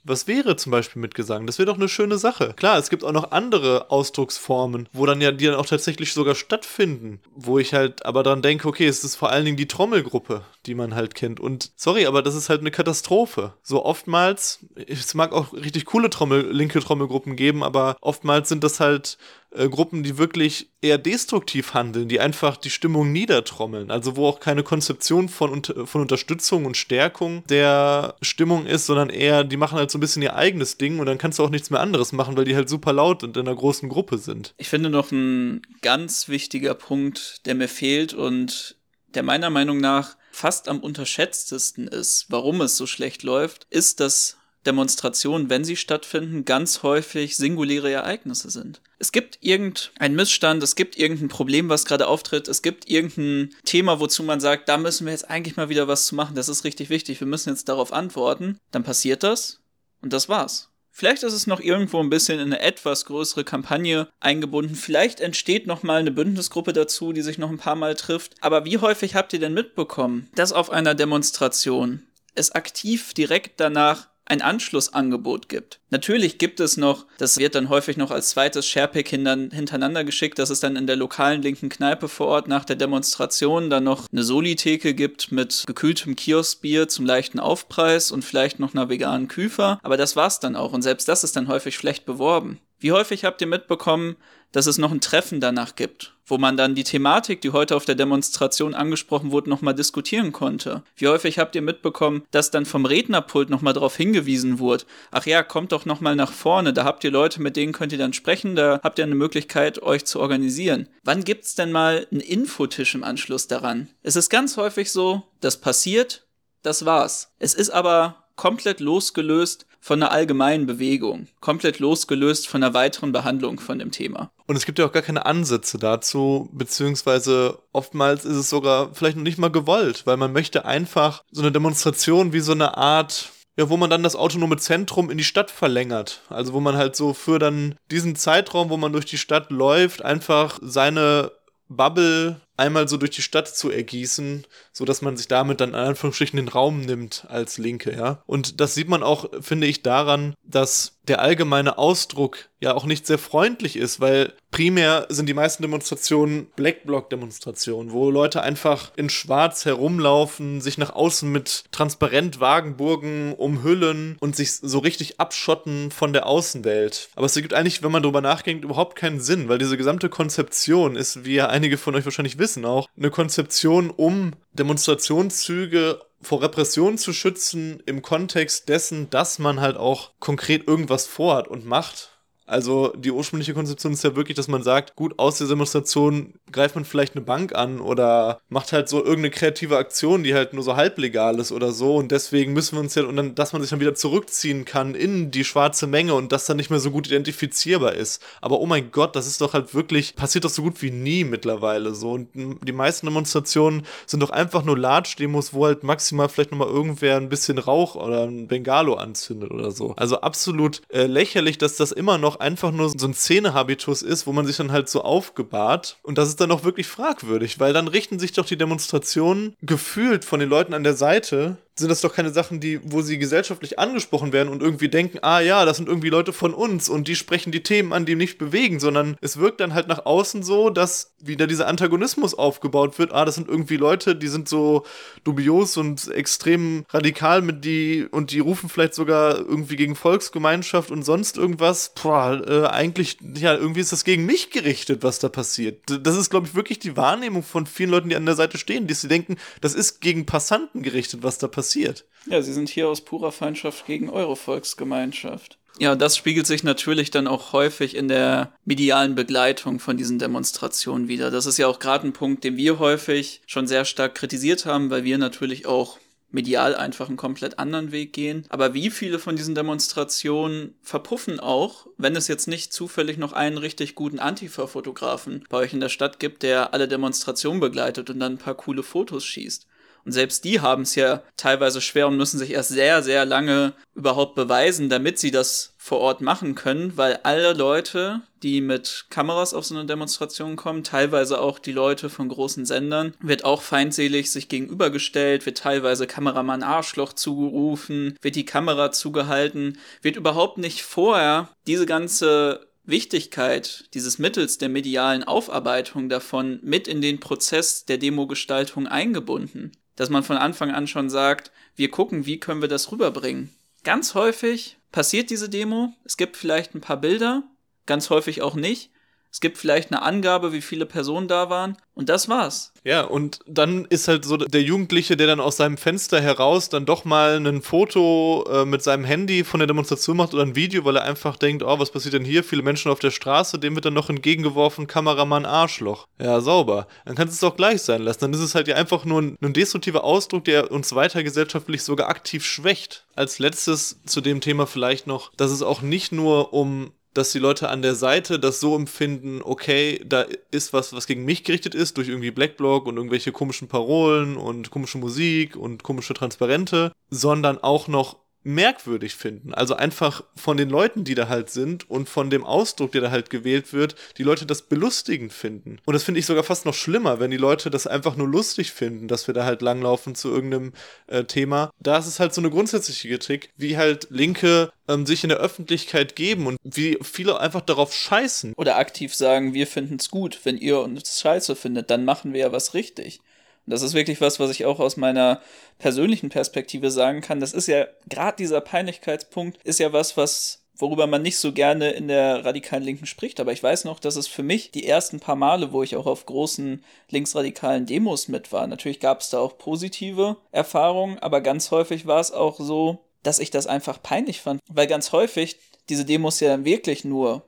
Was wäre zum Beispiel mit Gesang? Das wäre doch eine schöne Sache. Klar, es gibt auch noch andere Ausdrucksformen, wo dann ja die dann auch tatsächlich sogar stattfinden. Wo ich halt aber dann denke, okay, es ist vor allen Dingen die Trommelgruppe, die man halt kennt. Und sorry, aber das ist halt eine Katastrophe. So oftmals, es mag auch richtig coole Trommel, linke Trommelgruppen geben, aber oftmals sind das halt äh, Gruppen, die wirklich eher destruktiv handeln, die einfach die Stimmung niedertrommeln. Also wo auch keine Konzeption von, von Unterstützung und Stärkung der Stimmung ist, sondern eher, die machen halt so ein bisschen ihr eigenes Ding und dann kannst du auch nichts mehr anderes machen, weil die halt super laut und in einer großen Gruppe sind. Ich finde noch ein ganz wichtiger Punkt, der mir fehlt und der meiner Meinung nach fast am unterschätztesten ist, warum es so schlecht läuft, ist, dass Demonstrationen, wenn sie stattfinden, ganz häufig singuläre Ereignisse sind. Es gibt irgendeinen Missstand, es gibt irgendein Problem, was gerade auftritt, es gibt irgendein Thema, wozu man sagt, da müssen wir jetzt eigentlich mal wieder was zu machen, das ist richtig wichtig, wir müssen jetzt darauf antworten. Dann passiert das und das war's. Vielleicht ist es noch irgendwo ein bisschen in eine etwas größere Kampagne eingebunden. Vielleicht entsteht noch mal eine Bündnisgruppe dazu, die sich noch ein paar Mal trifft. Aber wie häufig habt ihr denn mitbekommen, dass auf einer Demonstration es aktiv direkt danach ein Anschlussangebot gibt. Natürlich gibt es noch, das wird dann häufig noch als zweites Sharepick hintereinander geschickt, dass es dann in der lokalen linken Kneipe vor Ort nach der Demonstration dann noch eine Solitheke gibt mit gekühltem Kioskbier zum leichten Aufpreis und vielleicht noch einer veganen Küfer, aber das war's dann auch und selbst das ist dann häufig schlecht beworben. Wie häufig habt ihr mitbekommen, dass es noch ein Treffen danach gibt, wo man dann die Thematik, die heute auf der Demonstration angesprochen wurde, nochmal diskutieren konnte. Wie häufig habt ihr mitbekommen, dass dann vom Rednerpult nochmal darauf hingewiesen wurde, ach ja, kommt doch nochmal nach vorne, da habt ihr Leute, mit denen könnt ihr dann sprechen, da habt ihr eine Möglichkeit, euch zu organisieren. Wann gibt's denn mal einen Infotisch im Anschluss daran? Es ist ganz häufig so, das passiert, das war's. Es ist aber komplett losgelöst von einer allgemeinen Bewegung, komplett losgelöst von einer weiteren Behandlung von dem Thema. Und es gibt ja auch gar keine Ansätze dazu, beziehungsweise oftmals ist es sogar vielleicht noch nicht mal gewollt, weil man möchte einfach so eine Demonstration wie so eine Art ja, wo man dann das autonome Zentrum in die Stadt verlängert. Also wo man halt so für dann diesen Zeitraum, wo man durch die Stadt läuft, einfach seine Bubble einmal so durch die Stadt zu ergießen, so dass man sich damit dann in Anführungsstrichen den Raum nimmt als Linke, ja. Und das sieht man auch, finde ich, daran, dass der allgemeine Ausdruck ja auch nicht sehr freundlich ist, weil primär sind die meisten Demonstrationen Blackblock-Demonstrationen, wo Leute einfach in Schwarz herumlaufen, sich nach außen mit transparent Wagenburgen umhüllen und sich so richtig abschotten von der Außenwelt. Aber es ergibt eigentlich, wenn man drüber nachdenkt, überhaupt keinen Sinn, weil diese gesamte Konzeption ist, wie ja einige von euch wahrscheinlich wissen auch, eine Konzeption, um Demonstrationszüge vor Repression zu schützen im Kontext dessen, dass man halt auch konkret irgendwas vorhat und macht also die ursprüngliche Konzeption ist ja wirklich, dass man sagt, gut, aus der Demonstration greift man vielleicht eine Bank an oder macht halt so irgendeine kreative Aktion, die halt nur so halblegal ist oder so und deswegen müssen wir uns ja, und dann, dass man sich dann wieder zurückziehen kann in die schwarze Menge und das dann nicht mehr so gut identifizierbar ist. Aber oh mein Gott, das ist doch halt wirklich, passiert doch so gut wie nie mittlerweile so und die meisten Demonstrationen sind doch einfach nur Large-Demos, wo halt maximal vielleicht nochmal irgendwer ein bisschen Rauch oder ein Bengalo anzündet oder so. Also absolut äh, lächerlich, dass das immer noch auch einfach nur so ein Szenehabitus ist, wo man sich dann halt so aufgebahrt. Und das ist dann auch wirklich fragwürdig, weil dann richten sich doch die Demonstrationen gefühlt von den Leuten an der Seite sind das doch keine Sachen, die, wo sie gesellschaftlich angesprochen werden und irgendwie denken, ah ja, das sind irgendwie Leute von uns und die sprechen die Themen an, die nicht bewegen, sondern es wirkt dann halt nach außen so, dass wieder dieser Antagonismus aufgebaut wird. Ah, das sind irgendwie Leute, die sind so dubios und extrem radikal mit die und die rufen vielleicht sogar irgendwie gegen Volksgemeinschaft und sonst irgendwas. Boah, äh, eigentlich, ja, irgendwie ist das gegen mich gerichtet, was da passiert. Das ist, glaube ich, wirklich die Wahrnehmung von vielen Leuten, die an der Seite stehen, die sie denken, das ist gegen Passanten gerichtet, was da passiert passiert. Ja, sie sind hier aus purer Feindschaft gegen eure Volksgemeinschaft. Ja, das spiegelt sich natürlich dann auch häufig in der medialen Begleitung von diesen Demonstrationen wieder. Das ist ja auch gerade ein Punkt, den wir häufig schon sehr stark kritisiert haben, weil wir natürlich auch medial einfach einen komplett anderen Weg gehen. Aber wie viele von diesen Demonstrationen verpuffen auch, wenn es jetzt nicht zufällig noch einen richtig guten Antifa-Fotografen bei euch in der Stadt gibt, der alle Demonstrationen begleitet und dann ein paar coole Fotos schießt. Und selbst die haben es ja teilweise schwer und müssen sich erst sehr, sehr lange überhaupt beweisen, damit sie das vor Ort machen können, weil alle Leute, die mit Kameras auf so eine Demonstration kommen, teilweise auch die Leute von großen Sendern, wird auch feindselig sich gegenübergestellt, wird teilweise Kameramann Arschloch zugerufen, wird die Kamera zugehalten, wird überhaupt nicht vorher diese ganze Wichtigkeit dieses Mittels der medialen Aufarbeitung davon mit in den Prozess der Demogestaltung eingebunden dass man von Anfang an schon sagt, wir gucken, wie können wir das rüberbringen. Ganz häufig passiert diese Demo, es gibt vielleicht ein paar Bilder, ganz häufig auch nicht. Es gibt vielleicht eine Angabe, wie viele Personen da waren. Und das war's. Ja, und dann ist halt so der Jugendliche, der dann aus seinem Fenster heraus dann doch mal ein Foto äh, mit seinem Handy von der Demonstration macht oder ein Video, weil er einfach denkt, oh, was passiert denn hier? Viele Menschen auf der Straße, dem wird dann noch entgegengeworfen, Kameramann Arschloch. Ja, sauber. Dann kannst du es auch gleich sein lassen. Dann ist es halt ja einfach nur ein, ein destruktiver Ausdruck, der uns weiter gesellschaftlich sogar aktiv schwächt. Als letztes zu dem Thema vielleicht noch, dass es auch nicht nur um dass die Leute an der Seite das so empfinden, okay, da ist was, was gegen mich gerichtet ist, durch irgendwie Blackblock und irgendwelche komischen Parolen und komische Musik und komische Transparente, sondern auch noch merkwürdig finden. Also einfach von den Leuten, die da halt sind und von dem Ausdruck, der da halt gewählt wird, die Leute das belustigend finden. Und das finde ich sogar fast noch schlimmer, wenn die Leute das einfach nur lustig finden, dass wir da halt langlaufen zu irgendeinem äh, Thema. Da ist es halt so eine grundsätzliche Kritik, wie halt Linke ähm, sich in der Öffentlichkeit geben und wie viele einfach darauf scheißen. Oder aktiv sagen, wir finden es gut. Wenn ihr uns scheiße findet, dann machen wir ja was richtig. Das ist wirklich was, was ich auch aus meiner persönlichen Perspektive sagen kann. Das ist ja, gerade dieser Peinlichkeitspunkt ist ja was, was worüber man nicht so gerne in der radikalen Linken spricht. Aber ich weiß noch, dass es für mich die ersten paar Male, wo ich auch auf großen linksradikalen Demos mit war, natürlich gab es da auch positive Erfahrungen, aber ganz häufig war es auch so, dass ich das einfach peinlich fand, weil ganz häufig diese Demos ja dann wirklich nur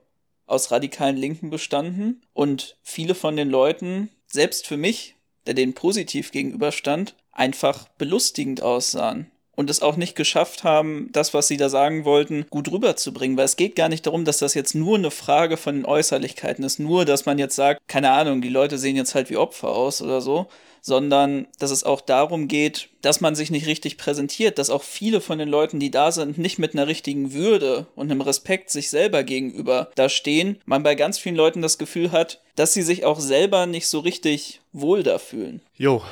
aus radikalen Linken bestanden und viele von den Leuten, selbst für mich, der denen positiv gegenüberstand, einfach belustigend aussahen und es auch nicht geschafft haben, das, was sie da sagen wollten, gut rüberzubringen. Weil es geht gar nicht darum, dass das jetzt nur eine Frage von den Äußerlichkeiten ist, nur, dass man jetzt sagt, keine Ahnung, die Leute sehen jetzt halt wie Opfer aus oder so, sondern dass es auch darum geht, dass man sich nicht richtig präsentiert, dass auch viele von den Leuten, die da sind, nicht mit einer richtigen Würde und einem Respekt sich selber gegenüber da stehen. Man bei ganz vielen Leuten das Gefühl hat, dass sie sich auch selber nicht so richtig wohl da fühlen. Jo,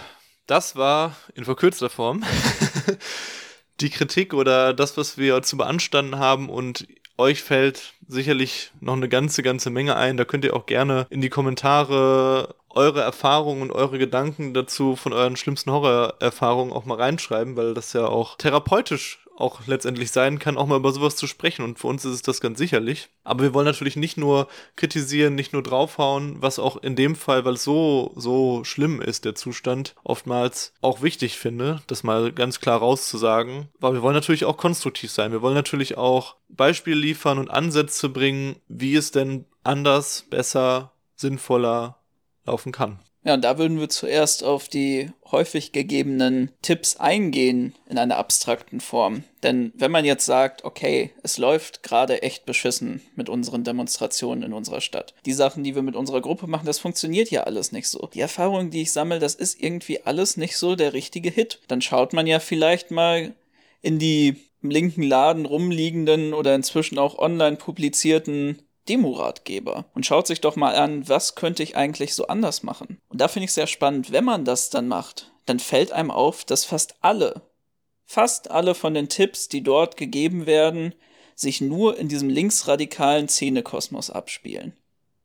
das war in verkürzter Form die Kritik oder das, was wir zu beanstanden haben und euch fällt sicherlich noch eine ganze, ganze Menge ein. Da könnt ihr auch gerne in die Kommentare eure Erfahrungen und eure Gedanken dazu von euren schlimmsten Horrorerfahrungen auch mal reinschreiben, weil das ja auch therapeutisch auch letztendlich sein kann, auch mal über sowas zu sprechen. Und für uns ist es das ganz sicherlich. Aber wir wollen natürlich nicht nur kritisieren, nicht nur draufhauen, was auch in dem Fall, weil es so, so schlimm ist, der Zustand, oftmals auch wichtig finde, das mal ganz klar rauszusagen. Aber wir wollen natürlich auch konstruktiv sein. Wir wollen natürlich auch Beispiele liefern und Ansätze bringen, wie es denn anders, besser, sinnvoller laufen kann. Ja, und da würden wir zuerst auf die häufig gegebenen Tipps eingehen in einer abstrakten Form. Denn wenn man jetzt sagt, okay, es läuft gerade echt beschissen mit unseren Demonstrationen in unserer Stadt. Die Sachen, die wir mit unserer Gruppe machen, das funktioniert ja alles nicht so. Die Erfahrungen, die ich sammle, das ist irgendwie alles nicht so der richtige Hit. Dann schaut man ja vielleicht mal in die im linken Laden rumliegenden oder inzwischen auch online publizierten Demo-Ratgeber und schaut sich doch mal an, was könnte ich eigentlich so anders machen. Und da finde ich sehr spannend, wenn man das dann macht, dann fällt einem auf, dass fast alle, fast alle von den Tipps, die dort gegeben werden, sich nur in diesem linksradikalen Szenekosmos abspielen.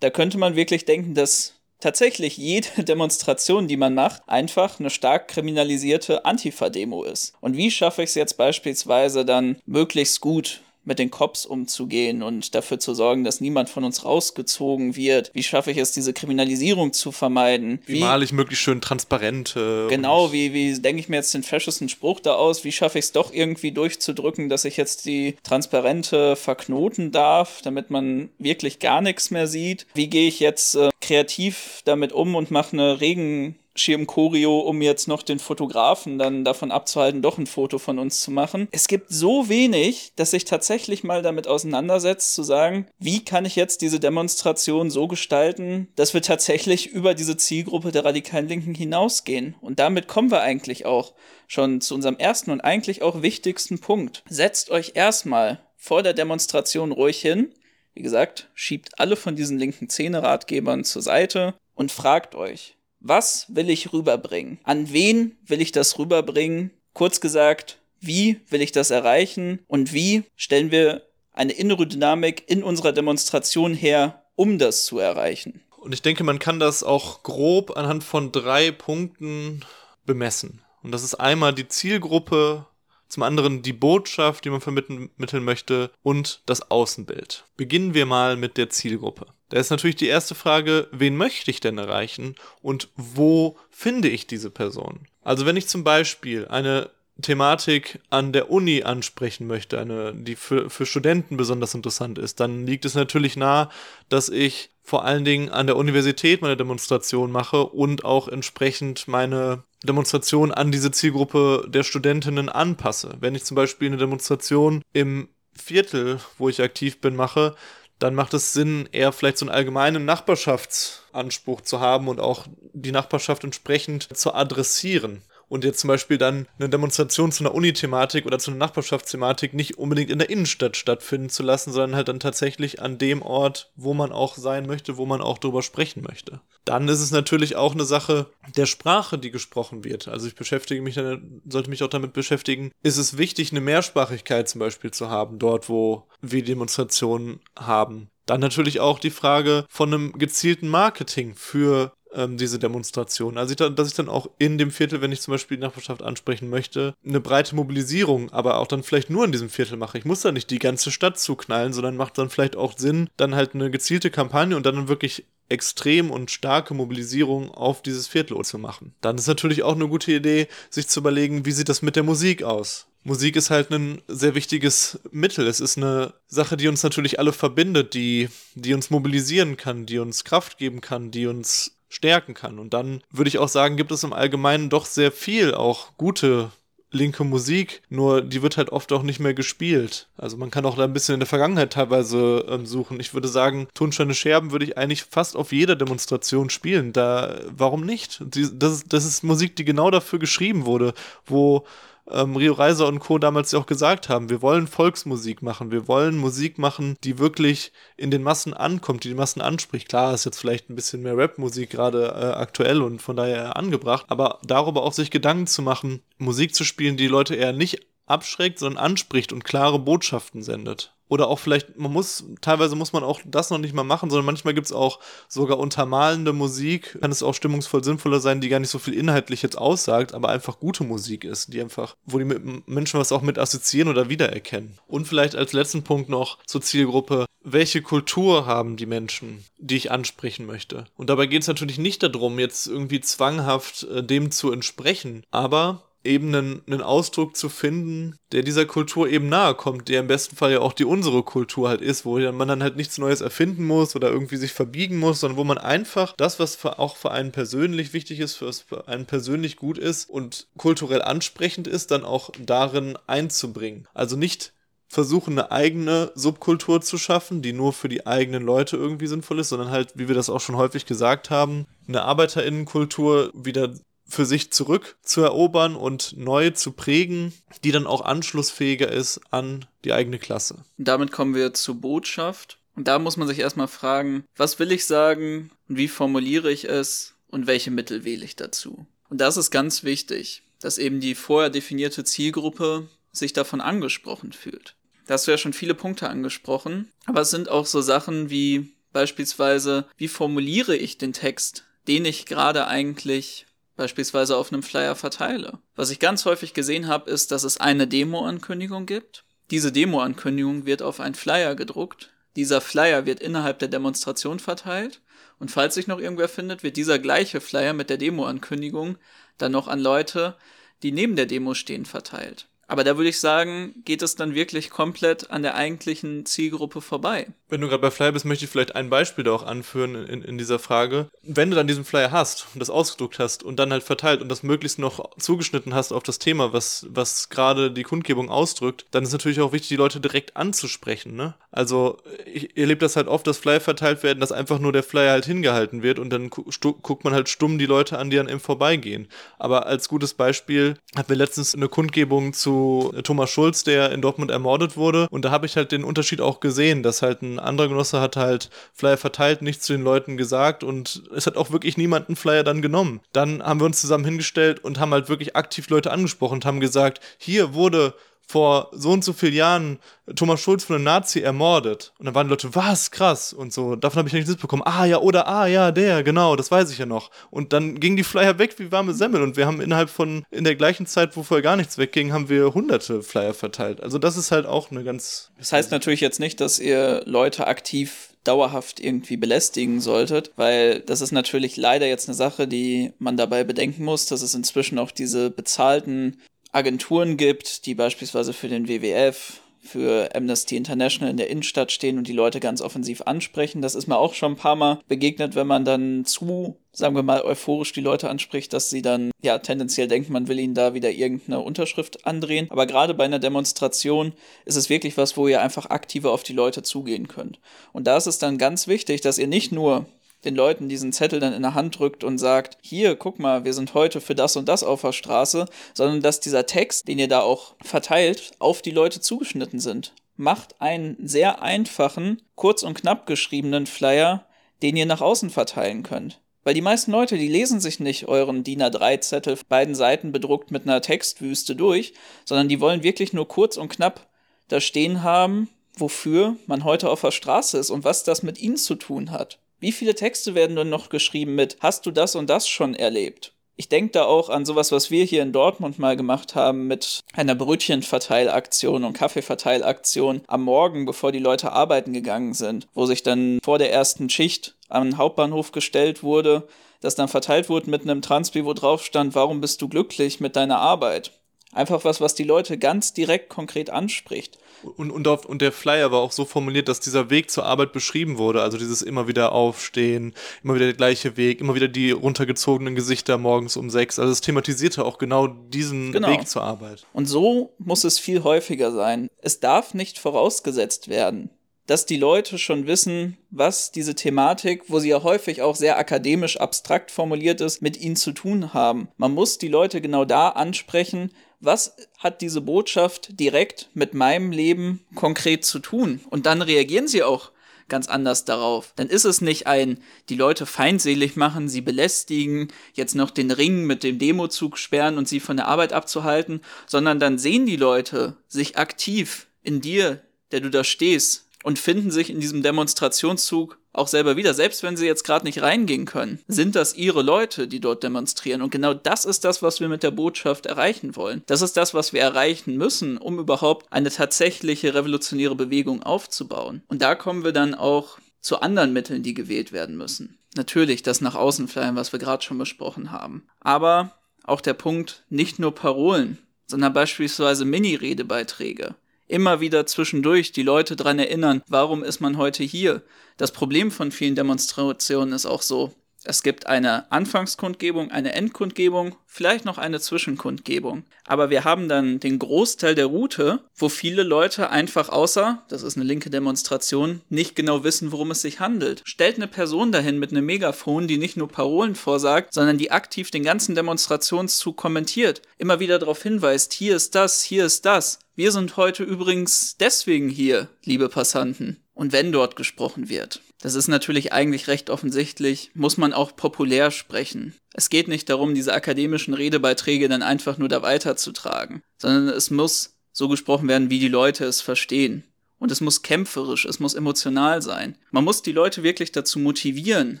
Da könnte man wirklich denken, dass tatsächlich jede Demonstration, die man macht, einfach eine stark kriminalisierte Antifa-Demo ist. Und wie schaffe ich es jetzt beispielsweise dann möglichst gut mit den Cops umzugehen und dafür zu sorgen, dass niemand von uns rausgezogen wird? Wie schaffe ich es, diese Kriminalisierung zu vermeiden? Wie, wie male ich möglichst schön transparente? Genau, wie, wie denke ich mir jetzt den fäschisten Spruch da aus? Wie schaffe ich es doch irgendwie durchzudrücken, dass ich jetzt die Transparente verknoten darf, damit man wirklich gar nichts mehr sieht? Wie gehe ich jetzt äh, kreativ damit um und mache eine Regen Schirmchoreo, um jetzt noch den Fotografen dann davon abzuhalten, doch ein Foto von uns zu machen. Es gibt so wenig, dass sich tatsächlich mal damit auseinandersetzt, zu sagen, wie kann ich jetzt diese Demonstration so gestalten, dass wir tatsächlich über diese Zielgruppe der radikalen Linken hinausgehen. Und damit kommen wir eigentlich auch schon zu unserem ersten und eigentlich auch wichtigsten Punkt. Setzt euch erstmal vor der Demonstration ruhig hin. Wie gesagt, schiebt alle von diesen linken Zehner-Ratgebern zur Seite und fragt euch, was will ich rüberbringen? An wen will ich das rüberbringen? Kurz gesagt, wie will ich das erreichen? Und wie stellen wir eine innere Dynamik in unserer Demonstration her, um das zu erreichen? Und ich denke, man kann das auch grob anhand von drei Punkten bemessen. Und das ist einmal die Zielgruppe, zum anderen die Botschaft, die man vermitteln möchte und das Außenbild. Beginnen wir mal mit der Zielgruppe. Da ist natürlich die erste Frage, wen möchte ich denn erreichen und wo finde ich diese Person? Also wenn ich zum Beispiel eine Thematik an der Uni ansprechen möchte, eine, die für, für Studenten besonders interessant ist, dann liegt es natürlich nahe, dass ich vor allen Dingen an der Universität meine Demonstration mache und auch entsprechend meine Demonstration an diese Zielgruppe der Studentinnen anpasse. Wenn ich zum Beispiel eine Demonstration im Viertel, wo ich aktiv bin, mache, dann macht es Sinn, eher vielleicht so einen allgemeinen Nachbarschaftsanspruch zu haben und auch die Nachbarschaft entsprechend zu adressieren und jetzt zum Beispiel dann eine Demonstration zu einer Uni-Thematik oder zu einer Nachbarschaftsthematik nicht unbedingt in der Innenstadt stattfinden zu lassen, sondern halt dann tatsächlich an dem Ort, wo man auch sein möchte, wo man auch drüber sprechen möchte. Dann ist es natürlich auch eine Sache der Sprache, die gesprochen wird. Also ich beschäftige mich dann, sollte mich auch damit beschäftigen, ist es wichtig, eine Mehrsprachigkeit zum Beispiel zu haben, dort wo wir Demonstrationen haben. Dann natürlich auch die Frage von einem gezielten Marketing für ähm, diese Demonstration. Also, ich dann, dass ich dann auch in dem Viertel, wenn ich zum Beispiel die Nachbarschaft ansprechen möchte, eine breite Mobilisierung, aber auch dann vielleicht nur in diesem Viertel mache. Ich muss da nicht die ganze Stadt zuknallen, sondern macht dann vielleicht auch Sinn, dann halt eine gezielte Kampagne und dann wirklich extrem und starke Mobilisierung auf dieses Viertel zu machen. Dann ist natürlich auch eine gute Idee, sich zu überlegen, wie sieht das mit der Musik aus? Musik ist halt ein sehr wichtiges Mittel. Es ist eine Sache, die uns natürlich alle verbindet, die, die uns mobilisieren kann, die uns Kraft geben kann, die uns stärken kann. Und dann würde ich auch sagen, gibt es im Allgemeinen doch sehr viel auch gute linke Musik, nur die wird halt oft auch nicht mehr gespielt. Also man kann auch da ein bisschen in der Vergangenheit teilweise ähm, suchen. Ich würde sagen, Tonsteine Scherben würde ich eigentlich fast auf jeder Demonstration spielen. Da, warum nicht? Die, das, das ist Musik, die genau dafür geschrieben wurde, wo ähm, Rio Reiser und Co. damals ja auch gesagt haben, wir wollen Volksmusik machen, wir wollen Musik machen, die wirklich in den Massen ankommt, die die Massen anspricht. Klar ist jetzt vielleicht ein bisschen mehr Rapmusik gerade äh, aktuell und von daher angebracht, aber darüber auch sich Gedanken zu machen, Musik zu spielen, die, die Leute eher nicht abschreckt, sondern anspricht und klare Botschaften sendet oder auch vielleicht, man muss, teilweise muss man auch das noch nicht mal machen, sondern manchmal gibt es auch sogar untermalende Musik, kann es auch stimmungsvoll sinnvoller sein, die gar nicht so viel inhaltlich jetzt aussagt, aber einfach gute Musik ist, die einfach, wo die Menschen was auch mit assoziieren oder wiedererkennen. Und vielleicht als letzten Punkt noch zur Zielgruppe, welche Kultur haben die Menschen, die ich ansprechen möchte? Und dabei geht es natürlich nicht darum, jetzt irgendwie zwanghaft äh, dem zu entsprechen, aber eben einen, einen Ausdruck zu finden, der dieser Kultur eben nahe kommt, der im besten Fall ja auch die unsere Kultur halt ist, wo man dann halt nichts Neues erfinden muss oder irgendwie sich verbiegen muss, sondern wo man einfach das, was für, auch für einen persönlich wichtig ist, was für einen persönlich gut ist und kulturell ansprechend ist, dann auch darin einzubringen. Also nicht versuchen, eine eigene Subkultur zu schaffen, die nur für die eigenen Leute irgendwie sinnvoll ist, sondern halt, wie wir das auch schon häufig gesagt haben, eine Arbeiterinnenkultur wieder für sich zurück zu erobern und neu zu prägen, die dann auch anschlussfähiger ist an die eigene Klasse. Damit kommen wir zur Botschaft. Und da muss man sich erstmal fragen, was will ich sagen und wie formuliere ich es und welche Mittel wähle ich dazu? Und das ist ganz wichtig, dass eben die vorher definierte Zielgruppe sich davon angesprochen fühlt. Da hast du ja schon viele Punkte angesprochen, aber es sind auch so Sachen wie beispielsweise, wie formuliere ich den Text, den ich gerade eigentlich beispielsweise auf einem Flyer verteile. Was ich ganz häufig gesehen habe, ist, dass es eine Demo-Ankündigung gibt. Diese Demo-Ankündigung wird auf einen Flyer gedruckt. Dieser Flyer wird innerhalb der Demonstration verteilt. Und falls sich noch irgendwer findet, wird dieser gleiche Flyer mit der Demo-Ankündigung dann noch an Leute, die neben der Demo stehen, verteilt. Aber da würde ich sagen, geht es dann wirklich komplett an der eigentlichen Zielgruppe vorbei. Wenn du gerade bei Flyer bist, möchte ich vielleicht ein Beispiel da auch anführen in, in dieser Frage. Wenn du dann diesen Flyer hast und das ausgedruckt hast und dann halt verteilt und das möglichst noch zugeschnitten hast auf das Thema, was, was gerade die Kundgebung ausdrückt, dann ist natürlich auch wichtig, die Leute direkt anzusprechen. Ne? Also ich erlebe das halt oft, dass Flyer verteilt werden, dass einfach nur der Flyer halt hingehalten wird und dann gu guckt man halt stumm die Leute an, die an ihm vorbeigehen. Aber als gutes Beispiel hatten wir letztens eine Kundgebung zu Thomas Schulz, der in Dortmund ermordet wurde und da habe ich halt den Unterschied auch gesehen, dass halt ein anderer Genosse hat halt Flyer verteilt, nichts zu den Leuten gesagt und es hat auch wirklich niemanden Flyer dann genommen. Dann haben wir uns zusammen hingestellt und haben halt wirklich aktiv Leute angesprochen und haben gesagt, hier wurde vor so und so vielen Jahren Thomas Schulz von einem Nazi ermordet. Und dann waren die Leute, was, krass. Und so, davon habe ich nicht mitbekommen. Ah, ja, oder, ah, ja, der, genau, das weiß ich ja noch. Und dann gingen die Flyer weg wie warme Semmel. Und wir haben innerhalb von, in der gleichen Zeit, wo vorher gar nichts wegging, haben wir hunderte Flyer verteilt. Also das ist halt auch eine ganz... Das heißt natürlich jetzt nicht, dass ihr Leute aktiv dauerhaft irgendwie belästigen solltet, weil das ist natürlich leider jetzt eine Sache, die man dabei bedenken muss, dass es inzwischen auch diese bezahlten Agenturen gibt, die beispielsweise für den WWF, für Amnesty International in der Innenstadt stehen und die Leute ganz offensiv ansprechen. Das ist mir auch schon ein paar Mal begegnet, wenn man dann zu, sagen wir mal, euphorisch die Leute anspricht, dass sie dann ja tendenziell denken, man will ihnen da wieder irgendeine Unterschrift andrehen. Aber gerade bei einer Demonstration ist es wirklich was, wo ihr einfach aktiver auf die Leute zugehen könnt. Und da ist es dann ganz wichtig, dass ihr nicht nur den Leuten diesen Zettel dann in der Hand drückt und sagt, hier, guck mal, wir sind heute für das und das auf der Straße, sondern dass dieser Text, den ihr da auch verteilt, auf die Leute zugeschnitten sind. Macht einen sehr einfachen, kurz und knapp geschriebenen Flyer, den ihr nach außen verteilen könnt. Weil die meisten Leute, die lesen sich nicht euren DIN A3-Zettel beiden Seiten bedruckt mit einer Textwüste durch, sondern die wollen wirklich nur kurz und knapp da stehen haben, wofür man heute auf der Straße ist und was das mit ihnen zu tun hat. Wie viele Texte werden denn noch geschrieben mit Hast du das und das schon erlebt? Ich denke da auch an sowas, was wir hier in Dortmund mal gemacht haben mit einer Brötchenverteilaktion und Kaffeeverteilaktion am Morgen, bevor die Leute arbeiten gegangen sind, wo sich dann vor der ersten Schicht am Hauptbahnhof gestellt wurde, das dann verteilt wurde mit einem Transpi, wo drauf stand, warum bist du glücklich mit deiner Arbeit? Einfach was, was die Leute ganz direkt konkret anspricht. Und, und, auf, und der Flyer war auch so formuliert, dass dieser Weg zur Arbeit beschrieben wurde. Also dieses immer wieder aufstehen, immer wieder der gleiche Weg, immer wieder die runtergezogenen Gesichter morgens um sechs. Also es thematisierte auch genau diesen genau. Weg zur Arbeit. Und so muss es viel häufiger sein. Es darf nicht vorausgesetzt werden, dass die Leute schon wissen, was diese Thematik, wo sie ja häufig auch sehr akademisch abstrakt formuliert ist, mit ihnen zu tun haben. Man muss die Leute genau da ansprechen, was hat diese Botschaft direkt mit meinem Leben konkret zu tun? Und dann reagieren sie auch ganz anders darauf. Dann ist es nicht ein, die Leute feindselig machen, sie belästigen, jetzt noch den Ring mit dem Demozug sperren und sie von der Arbeit abzuhalten, sondern dann sehen die Leute sich aktiv in dir, der du da stehst, und finden sich in diesem Demonstrationszug auch selber wieder. Selbst wenn sie jetzt gerade nicht reingehen können, sind das ihre Leute, die dort demonstrieren. Und genau das ist das, was wir mit der Botschaft erreichen wollen. Das ist das, was wir erreichen müssen, um überhaupt eine tatsächliche revolutionäre Bewegung aufzubauen. Und da kommen wir dann auch zu anderen Mitteln, die gewählt werden müssen. Natürlich das nach außen flyern, was wir gerade schon besprochen haben. Aber auch der Punkt, nicht nur Parolen, sondern beispielsweise Mini-Redebeiträge immer wieder zwischendurch die Leute dran erinnern, warum ist man heute hier. Das Problem von vielen Demonstrationen ist auch so, es gibt eine Anfangskundgebung, eine Endkundgebung, vielleicht noch eine Zwischenkundgebung. Aber wir haben dann den Großteil der Route, wo viele Leute einfach außer, das ist eine linke Demonstration, nicht genau wissen, worum es sich handelt. Stellt eine Person dahin mit einem Megafon, die nicht nur Parolen vorsagt, sondern die aktiv den ganzen Demonstrationszug kommentiert, immer wieder darauf hinweist, hier ist das, hier ist das. Wir sind heute übrigens deswegen hier, liebe Passanten. Und wenn dort gesprochen wird. Das ist natürlich eigentlich recht offensichtlich, muss man auch populär sprechen. Es geht nicht darum, diese akademischen Redebeiträge dann einfach nur da weiterzutragen, sondern es muss so gesprochen werden, wie die Leute es verstehen. Und es muss kämpferisch, es muss emotional sein. Man muss die Leute wirklich dazu motivieren,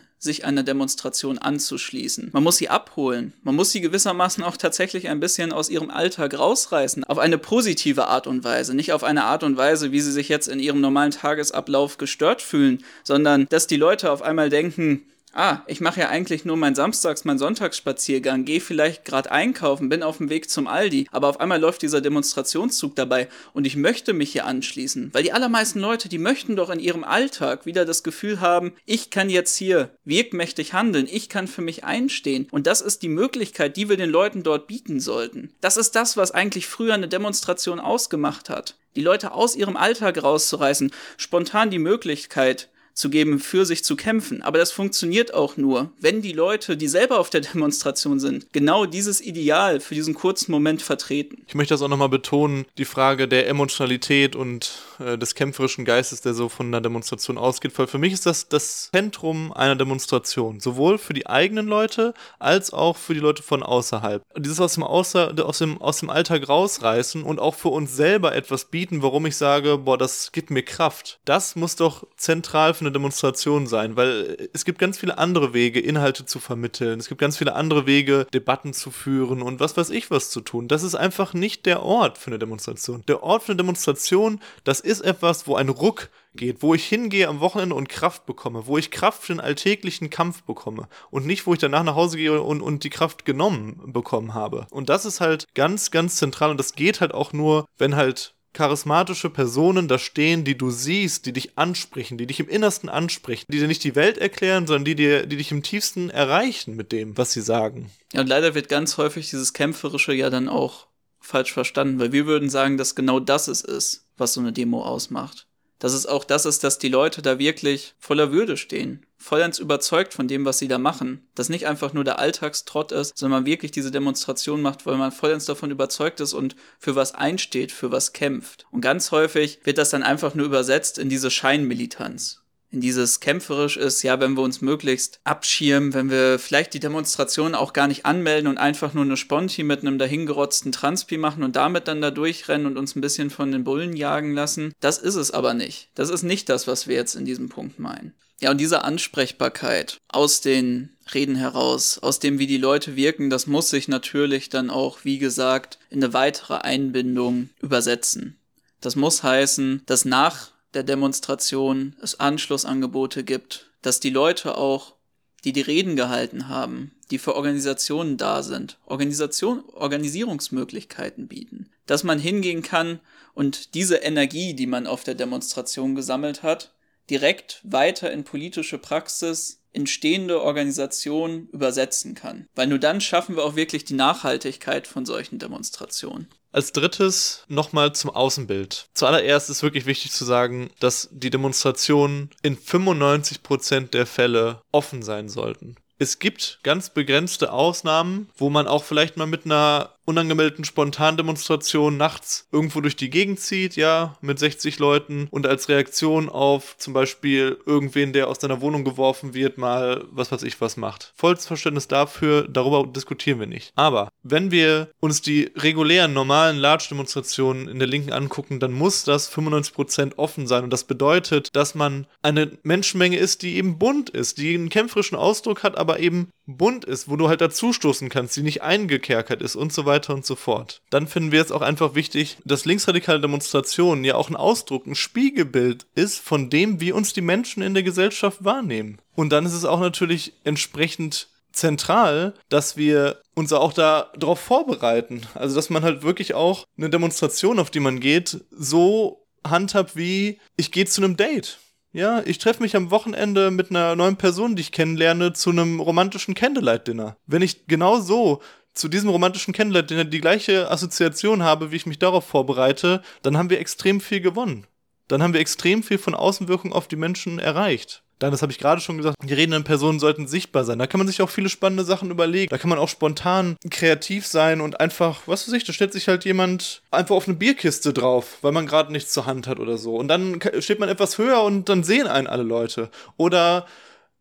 sich einer Demonstration anzuschließen. Man muss sie abholen. Man muss sie gewissermaßen auch tatsächlich ein bisschen aus ihrem Alltag rausreißen. Auf eine positive Art und Weise. Nicht auf eine Art und Weise, wie sie sich jetzt in ihrem normalen Tagesablauf gestört fühlen, sondern dass die Leute auf einmal denken, ah, ich mache ja eigentlich nur meinen Samstags, meinen Sonntagsspaziergang, gehe vielleicht gerade einkaufen, bin auf dem Weg zum Aldi, aber auf einmal läuft dieser Demonstrationszug dabei und ich möchte mich hier anschließen, weil die allermeisten Leute, die möchten doch in ihrem Alltag wieder das Gefühl haben, ich kann jetzt hier wirkmächtig handeln, ich kann für mich einstehen und das ist die Möglichkeit, die wir den Leuten dort bieten sollten. Das ist das, was eigentlich früher eine Demonstration ausgemacht hat. Die Leute aus ihrem Alltag rauszureißen, spontan die Möglichkeit, zu geben, für sich zu kämpfen. Aber das funktioniert auch nur, wenn die Leute, die selber auf der Demonstration sind, genau dieses Ideal für diesen kurzen Moment vertreten. Ich möchte das auch nochmal betonen, die Frage der Emotionalität und äh, des kämpferischen Geistes, der so von einer Demonstration ausgeht, weil für mich ist das das Zentrum einer Demonstration, sowohl für die eigenen Leute als auch für die Leute von außerhalb. Dieses aus dem, Außer, aus dem, aus dem Alltag rausreißen und auch für uns selber etwas bieten, warum ich sage, boah, das gibt mir Kraft. Das muss doch zentral für eine Demonstration sein, weil es gibt ganz viele andere Wege, Inhalte zu vermitteln. Es gibt ganz viele andere Wege, Debatten zu führen und was weiß ich was zu tun. Das ist einfach nicht der Ort für eine Demonstration. Der Ort für eine Demonstration, das ist etwas, wo ein Ruck geht, wo ich hingehe am Wochenende und Kraft bekomme, wo ich Kraft für den alltäglichen Kampf bekomme und nicht, wo ich danach nach Hause gehe und, und die Kraft genommen bekommen habe. Und das ist halt ganz, ganz zentral und das geht halt auch nur, wenn halt charismatische Personen da stehen, die du siehst, die dich ansprechen, die dich im Innersten ansprechen, die dir nicht die Welt erklären, sondern die, dir, die dich im tiefsten erreichen mit dem, was sie sagen. Ja, und leider wird ganz häufig dieses Kämpferische ja dann auch falsch verstanden, weil wir würden sagen, dass genau das es ist, was so eine Demo ausmacht dass es auch das ist, dass die Leute da wirklich voller Würde stehen, vollends überzeugt von dem, was sie da machen. Dass nicht einfach nur der Alltagstrott ist, sondern man wirklich diese Demonstration macht, weil man vollends davon überzeugt ist und für was einsteht, für was kämpft. Und ganz häufig wird das dann einfach nur übersetzt in diese Scheinmilitanz in dieses kämpferisch ist, ja, wenn wir uns möglichst abschirmen, wenn wir vielleicht die Demonstration auch gar nicht anmelden und einfach nur eine Sponti mit einem dahingerotzten Transpi machen und damit dann da durchrennen und uns ein bisschen von den Bullen jagen lassen. Das ist es aber nicht. Das ist nicht das, was wir jetzt in diesem Punkt meinen. Ja, und diese Ansprechbarkeit aus den Reden heraus, aus dem, wie die Leute wirken, das muss sich natürlich dann auch, wie gesagt, in eine weitere Einbindung übersetzen. Das muss heißen, dass nach der Demonstration es Anschlussangebote gibt, dass die Leute auch, die die Reden gehalten haben, die für Organisationen da sind, Organisation, Organisierungsmöglichkeiten bieten, dass man hingehen kann und diese Energie, die man auf der Demonstration gesammelt hat, direkt weiter in politische Praxis, in stehende Organisationen übersetzen kann. Weil nur dann schaffen wir auch wirklich die Nachhaltigkeit von solchen Demonstrationen. Als drittes nochmal zum Außenbild. Zuallererst ist wirklich wichtig zu sagen, dass die Demonstrationen in 95% der Fälle offen sein sollten. Es gibt ganz begrenzte Ausnahmen, wo man auch vielleicht mal mit einer unangemeldeten Spontandemonstration nachts irgendwo durch die Gegend zieht, ja, mit 60 Leuten und als Reaktion auf zum Beispiel irgendwen, der aus deiner Wohnung geworfen wird, mal was weiß ich was macht. Volles Verständnis dafür, darüber diskutieren wir nicht. Aber wenn wir uns die regulären, normalen Large-Demonstrationen in der Linken angucken, dann muss das 95% offen sein und das bedeutet, dass man eine Menschenmenge ist, die eben bunt ist, die einen kämpferischen Ausdruck hat, aber eben bunt ist, wo du halt dazustoßen kannst, die nicht eingekerkert ist und so weiter und so fort. Dann finden wir es auch einfach wichtig, dass linksradikale Demonstrationen ja auch ein Ausdruck, ein Spiegelbild ist von dem, wie uns die Menschen in der Gesellschaft wahrnehmen. Und dann ist es auch natürlich entsprechend zentral, dass wir uns auch da darauf vorbereiten. Also, dass man halt wirklich auch eine Demonstration, auf die man geht, so handhabt wie ich gehe zu einem Date. Ja, ich treffe mich am Wochenende mit einer neuen Person, die ich kennenlerne, zu einem romantischen Candlelight-Dinner. Wenn ich genau so zu diesem romantischen Candlelight-Dinner die gleiche Assoziation habe, wie ich mich darauf vorbereite, dann haben wir extrem viel gewonnen. Dann haben wir extrem viel von Außenwirkung auf die Menschen erreicht. Dann, das habe ich gerade schon gesagt, die redenden Personen sollten sichtbar sein. Da kann man sich auch viele spannende Sachen überlegen. Da kann man auch spontan kreativ sein und einfach, was weiß ich, da stellt sich halt jemand einfach auf eine Bierkiste drauf, weil man gerade nichts zur Hand hat oder so. Und dann steht man etwas höher und dann sehen einen alle Leute. Oder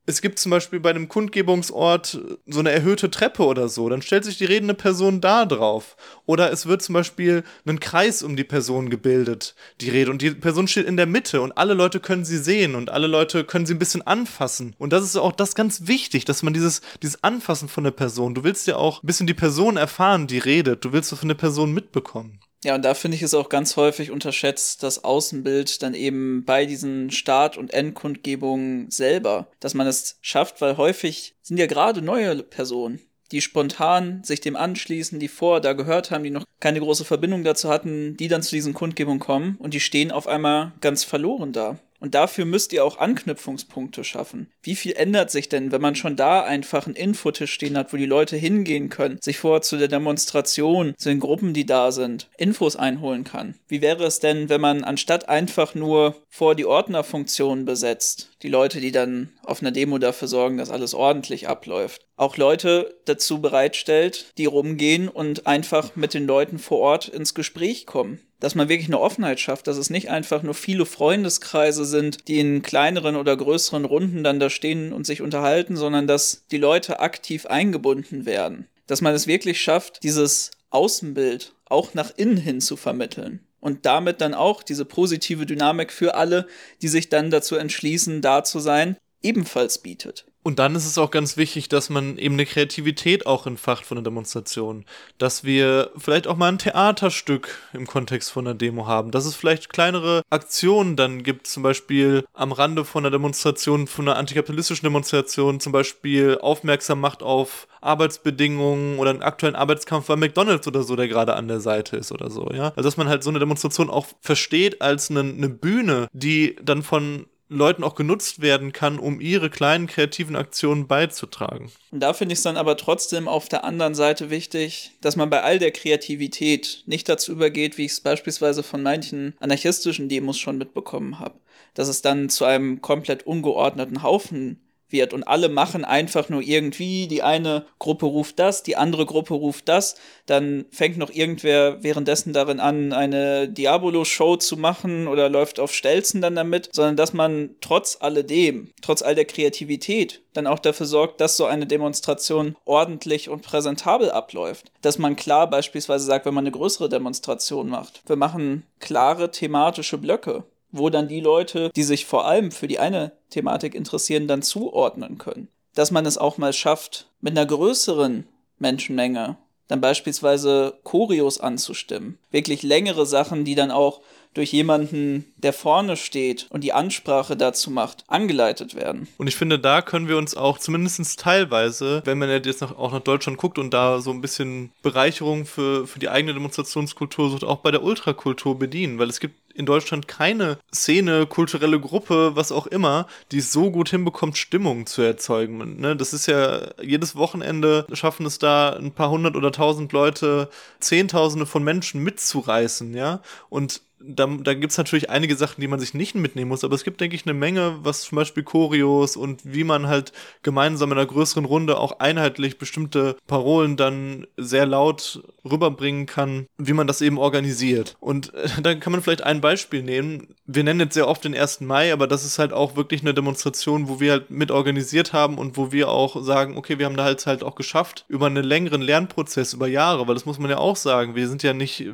es gibt zum Beispiel bei einem Kundgebungsort so eine erhöhte Treppe oder so, dann stellt sich die redende Person da drauf. Oder es wird zum Beispiel ein Kreis um die Person gebildet, die Rede, und die Person steht in der Mitte und alle Leute können sie sehen und alle Leute können sie ein bisschen anfassen. Und das ist auch das ganz wichtig, dass man dieses, dieses Anfassen von der Person, du willst ja auch ein bisschen die Person erfahren, die redet, du willst das von der Person mitbekommen. Ja, und da finde ich es auch ganz häufig unterschätzt, das Außenbild dann eben bei diesen Start- und Endkundgebungen selber, dass man es schafft, weil häufig sind ja gerade neue Personen, die spontan sich dem anschließen, die vor da gehört haben, die noch keine große Verbindung dazu hatten, die dann zu diesen Kundgebungen kommen und die stehen auf einmal ganz verloren da. Und dafür müsst ihr auch Anknüpfungspunkte schaffen. Wie viel ändert sich denn, wenn man schon da einfach einen Infotisch stehen hat, wo die Leute hingehen können, sich vor zu der Demonstration, zu den Gruppen, die da sind, Infos einholen kann? Wie wäre es denn, wenn man anstatt einfach nur vor die Ordnerfunktion besetzt, die Leute, die dann auf einer Demo dafür sorgen, dass alles ordentlich abläuft, auch Leute dazu bereitstellt, die rumgehen und einfach mit den Leuten vor Ort ins Gespräch kommen? dass man wirklich eine Offenheit schafft, dass es nicht einfach nur viele Freundeskreise sind, die in kleineren oder größeren Runden dann da stehen und sich unterhalten, sondern dass die Leute aktiv eingebunden werden. Dass man es wirklich schafft, dieses Außenbild auch nach innen hin zu vermitteln und damit dann auch diese positive Dynamik für alle, die sich dann dazu entschließen, da zu sein, ebenfalls bietet. Und dann ist es auch ganz wichtig, dass man eben eine Kreativität auch entfacht von der Demonstration. Dass wir vielleicht auch mal ein Theaterstück im Kontext von einer Demo haben. Dass es vielleicht kleinere Aktionen dann gibt, zum Beispiel am Rande von einer Demonstration, von einer antikapitalistischen Demonstration, zum Beispiel aufmerksam macht auf Arbeitsbedingungen oder einen aktuellen Arbeitskampf bei McDonalds oder so, der gerade an der Seite ist oder so, ja. Also dass man halt so eine Demonstration auch versteht als eine, eine Bühne, die dann von Leuten auch genutzt werden kann, um ihre kleinen kreativen Aktionen beizutragen. Da finde ich es dann aber trotzdem auf der anderen Seite wichtig, dass man bei all der Kreativität nicht dazu übergeht, wie ich es beispielsweise von manchen anarchistischen Demos schon mitbekommen habe, dass es dann zu einem komplett ungeordneten Haufen wird. Und alle machen einfach nur irgendwie, die eine Gruppe ruft das, die andere Gruppe ruft das, dann fängt noch irgendwer währenddessen darin an, eine Diabolo-Show zu machen oder läuft auf Stelzen dann damit, sondern dass man trotz alledem, trotz all der Kreativität, dann auch dafür sorgt, dass so eine Demonstration ordentlich und präsentabel abläuft. Dass man klar beispielsweise sagt, wenn man eine größere Demonstration macht, wir machen klare thematische Blöcke wo dann die Leute, die sich vor allem für die eine Thematik interessieren, dann zuordnen können. Dass man es auch mal schafft, mit einer größeren Menschenmenge dann beispielsweise Choreos anzustimmen. Wirklich längere Sachen, die dann auch durch jemanden, der vorne steht und die Ansprache dazu macht, angeleitet werden. Und ich finde, da können wir uns auch zumindest teilweise, wenn man jetzt noch, auch nach Deutschland guckt und da so ein bisschen Bereicherung für, für die eigene Demonstrationskultur sucht, auch bei der Ultrakultur bedienen, weil es gibt in Deutschland keine Szene, kulturelle Gruppe, was auch immer, die es so gut hinbekommt, Stimmung zu erzeugen. Ne? Das ist ja jedes Wochenende schaffen es da ein paar hundert oder tausend Leute, Zehntausende von Menschen mitzureißen, ja. Und da, da gibt es natürlich einige Sachen, die man sich nicht mitnehmen muss, aber es gibt, denke ich, eine Menge, was zum Beispiel Choreos und wie man halt gemeinsam in einer größeren Runde auch einheitlich bestimmte Parolen dann sehr laut rüberbringen kann, wie man das eben organisiert. Und äh, dann kann man vielleicht ein Beispiel nehmen. Wir nennen jetzt sehr oft den 1. Mai, aber das ist halt auch wirklich eine Demonstration, wo wir halt mit organisiert haben und wo wir auch sagen, okay, wir haben da halt halt auch geschafft, über einen längeren Lernprozess, über Jahre, weil das muss man ja auch sagen, wir sind ja nicht,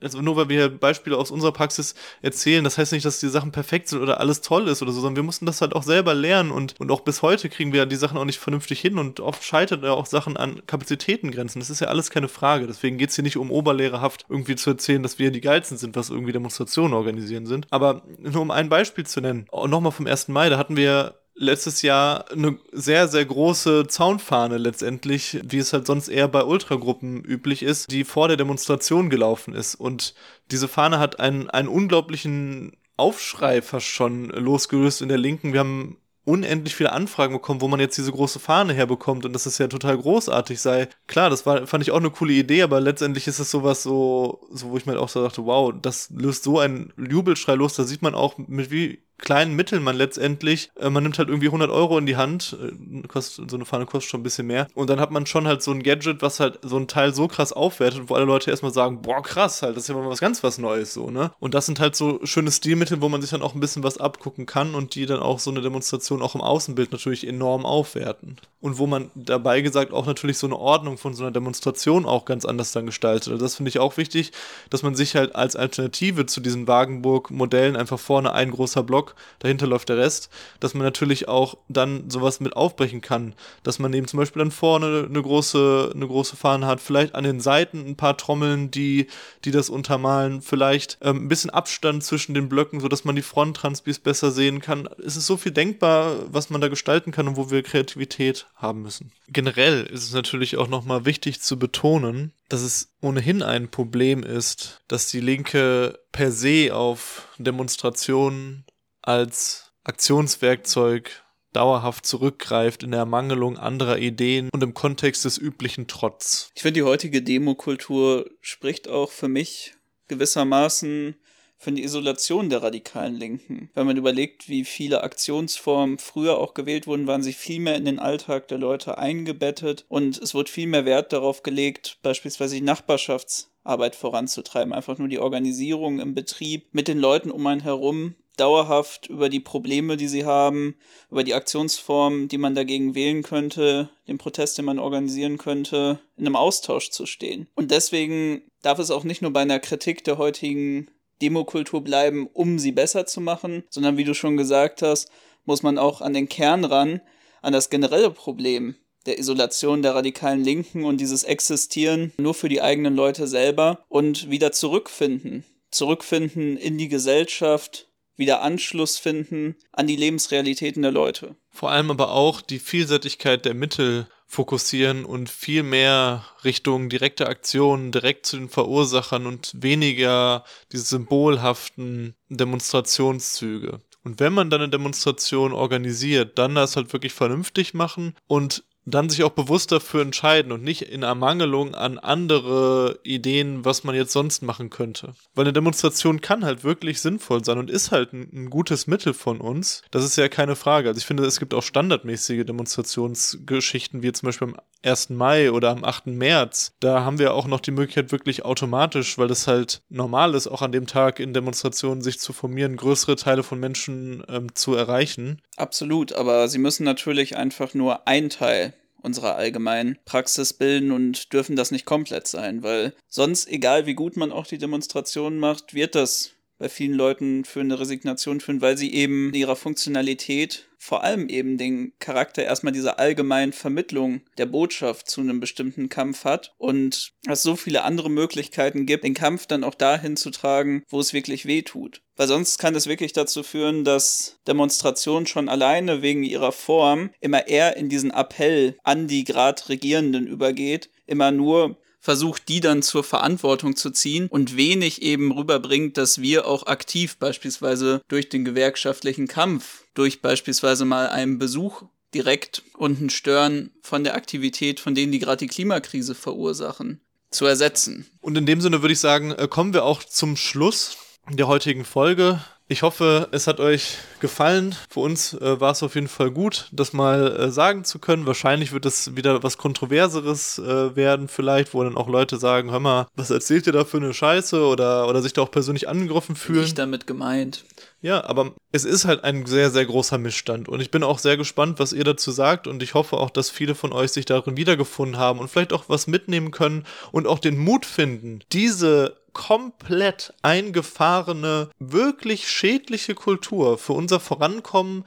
also nur weil wir Beispiele aus unserer Praxis erzählen. Das heißt nicht, dass die Sachen perfekt sind oder alles toll ist oder so, sondern wir mussten das halt auch selber lernen und, und auch bis heute kriegen wir die Sachen auch nicht vernünftig hin und oft scheitert ja auch Sachen an Kapazitätengrenzen. Das ist ja alles keine Frage. Deswegen geht es hier nicht um oberlehrerhaft irgendwie zu erzählen, dass wir die geilsten sind, was irgendwie Demonstrationen organisieren sind. Aber nur um ein Beispiel zu nennen, nochmal vom 1. Mai, da hatten wir letztes Jahr eine sehr, sehr große Zaunfahne letztendlich, wie es halt sonst eher bei Ultragruppen üblich ist, die vor der Demonstration gelaufen ist. Und diese Fahne hat einen, einen unglaublichen Aufschrei fast schon losgelöst in der Linken. Wir haben unendlich viele Anfragen bekommen, wo man jetzt diese große Fahne herbekommt und dass es ja total großartig sei. Klar, das war, fand ich auch eine coole Idee, aber letztendlich ist es sowas so, so wo ich mir auch so dachte, wow, das löst so einen Jubelschrei los, da sieht man auch, mit wie kleinen Mitteln man letztendlich, äh, man nimmt halt irgendwie 100 Euro in die Hand, äh, kostet, so eine Fahne kostet schon ein bisschen mehr und dann hat man schon halt so ein Gadget, was halt so ein Teil so krass aufwertet, wo alle Leute erstmal sagen, boah krass, halt, das ist ja mal was ganz was Neues so, ne? Und das sind halt so schöne Stilmittel, wo man sich dann auch ein bisschen was abgucken kann und die dann auch so eine Demonstration auch im Außenbild natürlich enorm aufwerten. Und wo man dabei gesagt auch natürlich so eine Ordnung von so einer Demonstration auch ganz anders dann gestaltet. Also das finde ich auch wichtig, dass man sich halt als Alternative zu diesen Wagenburg-Modellen einfach vorne ein großer Block BlackRock, dahinter läuft der Rest, dass man natürlich auch dann sowas mit aufbrechen kann, dass man eben zum Beispiel dann vorne eine große, eine große Fahne hat, vielleicht an den Seiten ein paar Trommeln, die, die das untermalen, vielleicht ähm, ein bisschen Abstand zwischen den Blöcken, sodass man die Fronttransbis besser sehen kann. Es ist so viel denkbar, was man da gestalten kann und wo wir Kreativität haben müssen. Generell ist es natürlich auch nochmal wichtig zu betonen, dass es ohnehin ein Problem ist, dass die Linke per se auf Demonstrationen als Aktionswerkzeug dauerhaft zurückgreift in der Ermangelung anderer Ideen und im Kontext des üblichen Trotz. Ich finde, die heutige Demokultur spricht auch für mich gewissermaßen für die Isolation der radikalen Linken. Wenn man überlegt, wie viele Aktionsformen früher auch gewählt wurden, waren sie viel mehr in den Alltag der Leute eingebettet und es wurde viel mehr Wert darauf gelegt, beispielsweise die Nachbarschaftsarbeit voranzutreiben, einfach nur die Organisierung im Betrieb mit den Leuten um einen herum dauerhaft über die Probleme, die sie haben, über die Aktionsformen, die man dagegen wählen könnte, den Protest, den man organisieren könnte, in einem Austausch zu stehen. Und deswegen darf es auch nicht nur bei einer Kritik der heutigen Demokultur bleiben, um sie besser zu machen, sondern wie du schon gesagt hast, muss man auch an den Kern ran, an das generelle Problem der Isolation der radikalen Linken und dieses Existieren nur für die eigenen Leute selber und wieder zurückfinden. Zurückfinden in die Gesellschaft, wieder Anschluss finden an die Lebensrealitäten der Leute. Vor allem aber auch die Vielseitigkeit der Mittel fokussieren und viel mehr Richtung direkte Aktionen, direkt zu den Verursachern und weniger diese symbolhaften Demonstrationszüge. Und wenn man dann eine Demonstration organisiert, dann das halt wirklich vernünftig machen und dann sich auch bewusst dafür entscheiden und nicht in Ermangelung an andere Ideen, was man jetzt sonst machen könnte. Weil eine Demonstration kann halt wirklich sinnvoll sein und ist halt ein, ein, gutes Mittel von uns. Das ist ja keine Frage. Also ich finde, es gibt auch standardmäßige Demonstrationsgeschichten, wie zum Beispiel am 1. Mai oder am 8. März. Da haben wir auch noch die Möglichkeit, wirklich automatisch, weil das halt normal ist, auch an dem Tag in Demonstrationen sich zu formieren, größere Teile von Menschen ähm, zu erreichen. Absolut, aber sie müssen natürlich einfach nur ein Teil unserer allgemeinen Praxis bilden und dürfen das nicht komplett sein, weil sonst, egal wie gut man auch die Demonstrationen macht, wird das bei vielen Leuten für eine Resignation führen, weil sie eben in ihrer Funktionalität vor allem eben den Charakter erstmal dieser allgemeinen Vermittlung der Botschaft zu einem bestimmten Kampf hat und es so viele andere Möglichkeiten gibt, den Kampf dann auch dahin zu tragen, wo es wirklich weh tut. Weil sonst kann es wirklich dazu führen, dass Demonstrationen schon alleine wegen ihrer Form immer eher in diesen Appell an die gerade Regierenden übergeht, immer nur versucht, die dann zur Verantwortung zu ziehen und wenig eben rüberbringt, dass wir auch aktiv beispielsweise durch den gewerkschaftlichen Kampf, durch beispielsweise mal einen Besuch direkt und ein Stören von der Aktivität, von denen die gerade die Klimakrise verursachen, zu ersetzen. Und in dem Sinne würde ich sagen, äh, kommen wir auch zum Schluss der heutigen Folge. Ich hoffe, es hat euch gefallen. Für uns äh, war es auf jeden Fall gut, das mal äh, sagen zu können. Wahrscheinlich wird es wieder was Kontroverseres äh, werden, vielleicht, wo dann auch Leute sagen, hör mal, was erzählt ihr da für eine Scheiße oder, oder sich da auch persönlich angegriffen fühlen. Nicht damit gemeint. Ja, aber es ist halt ein sehr, sehr großer Missstand und ich bin auch sehr gespannt, was ihr dazu sagt und ich hoffe auch, dass viele von euch sich darin wiedergefunden haben und vielleicht auch was mitnehmen können und auch den Mut finden, diese komplett eingefahrene, wirklich schädliche Kultur für unser Vorankommen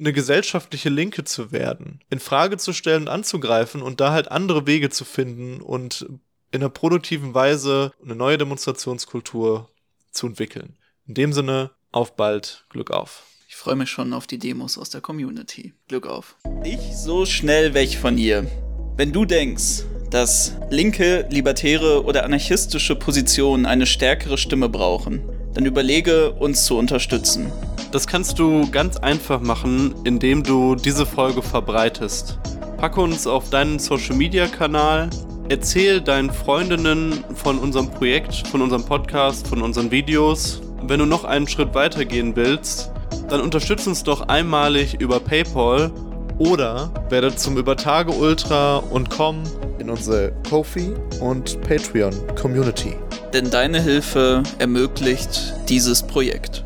eine gesellschaftliche Linke zu werden, in Frage zu stellen und anzugreifen und da halt andere Wege zu finden und in einer produktiven Weise eine neue Demonstrationskultur zu entwickeln. In dem Sinne, auf bald, Glück auf. Ich freue mich schon auf die Demos aus der Community. Glück auf. Nicht so schnell weg von ihr. Wenn du denkst, dass linke, libertäre oder anarchistische Positionen eine stärkere Stimme brauchen, dann überlege, uns zu unterstützen. Das kannst du ganz einfach machen, indem du diese Folge verbreitest. Packe uns auf deinen Social-Media-Kanal, erzähl deinen Freundinnen von unserem Projekt, von unserem Podcast, von unseren Videos. Wenn du noch einen Schritt weiter gehen willst, dann unterstütz uns doch einmalig über PayPal oder werde zum Übertage Ultra und komm in unsere Kofi und Patreon Community. Denn deine Hilfe ermöglicht dieses Projekt.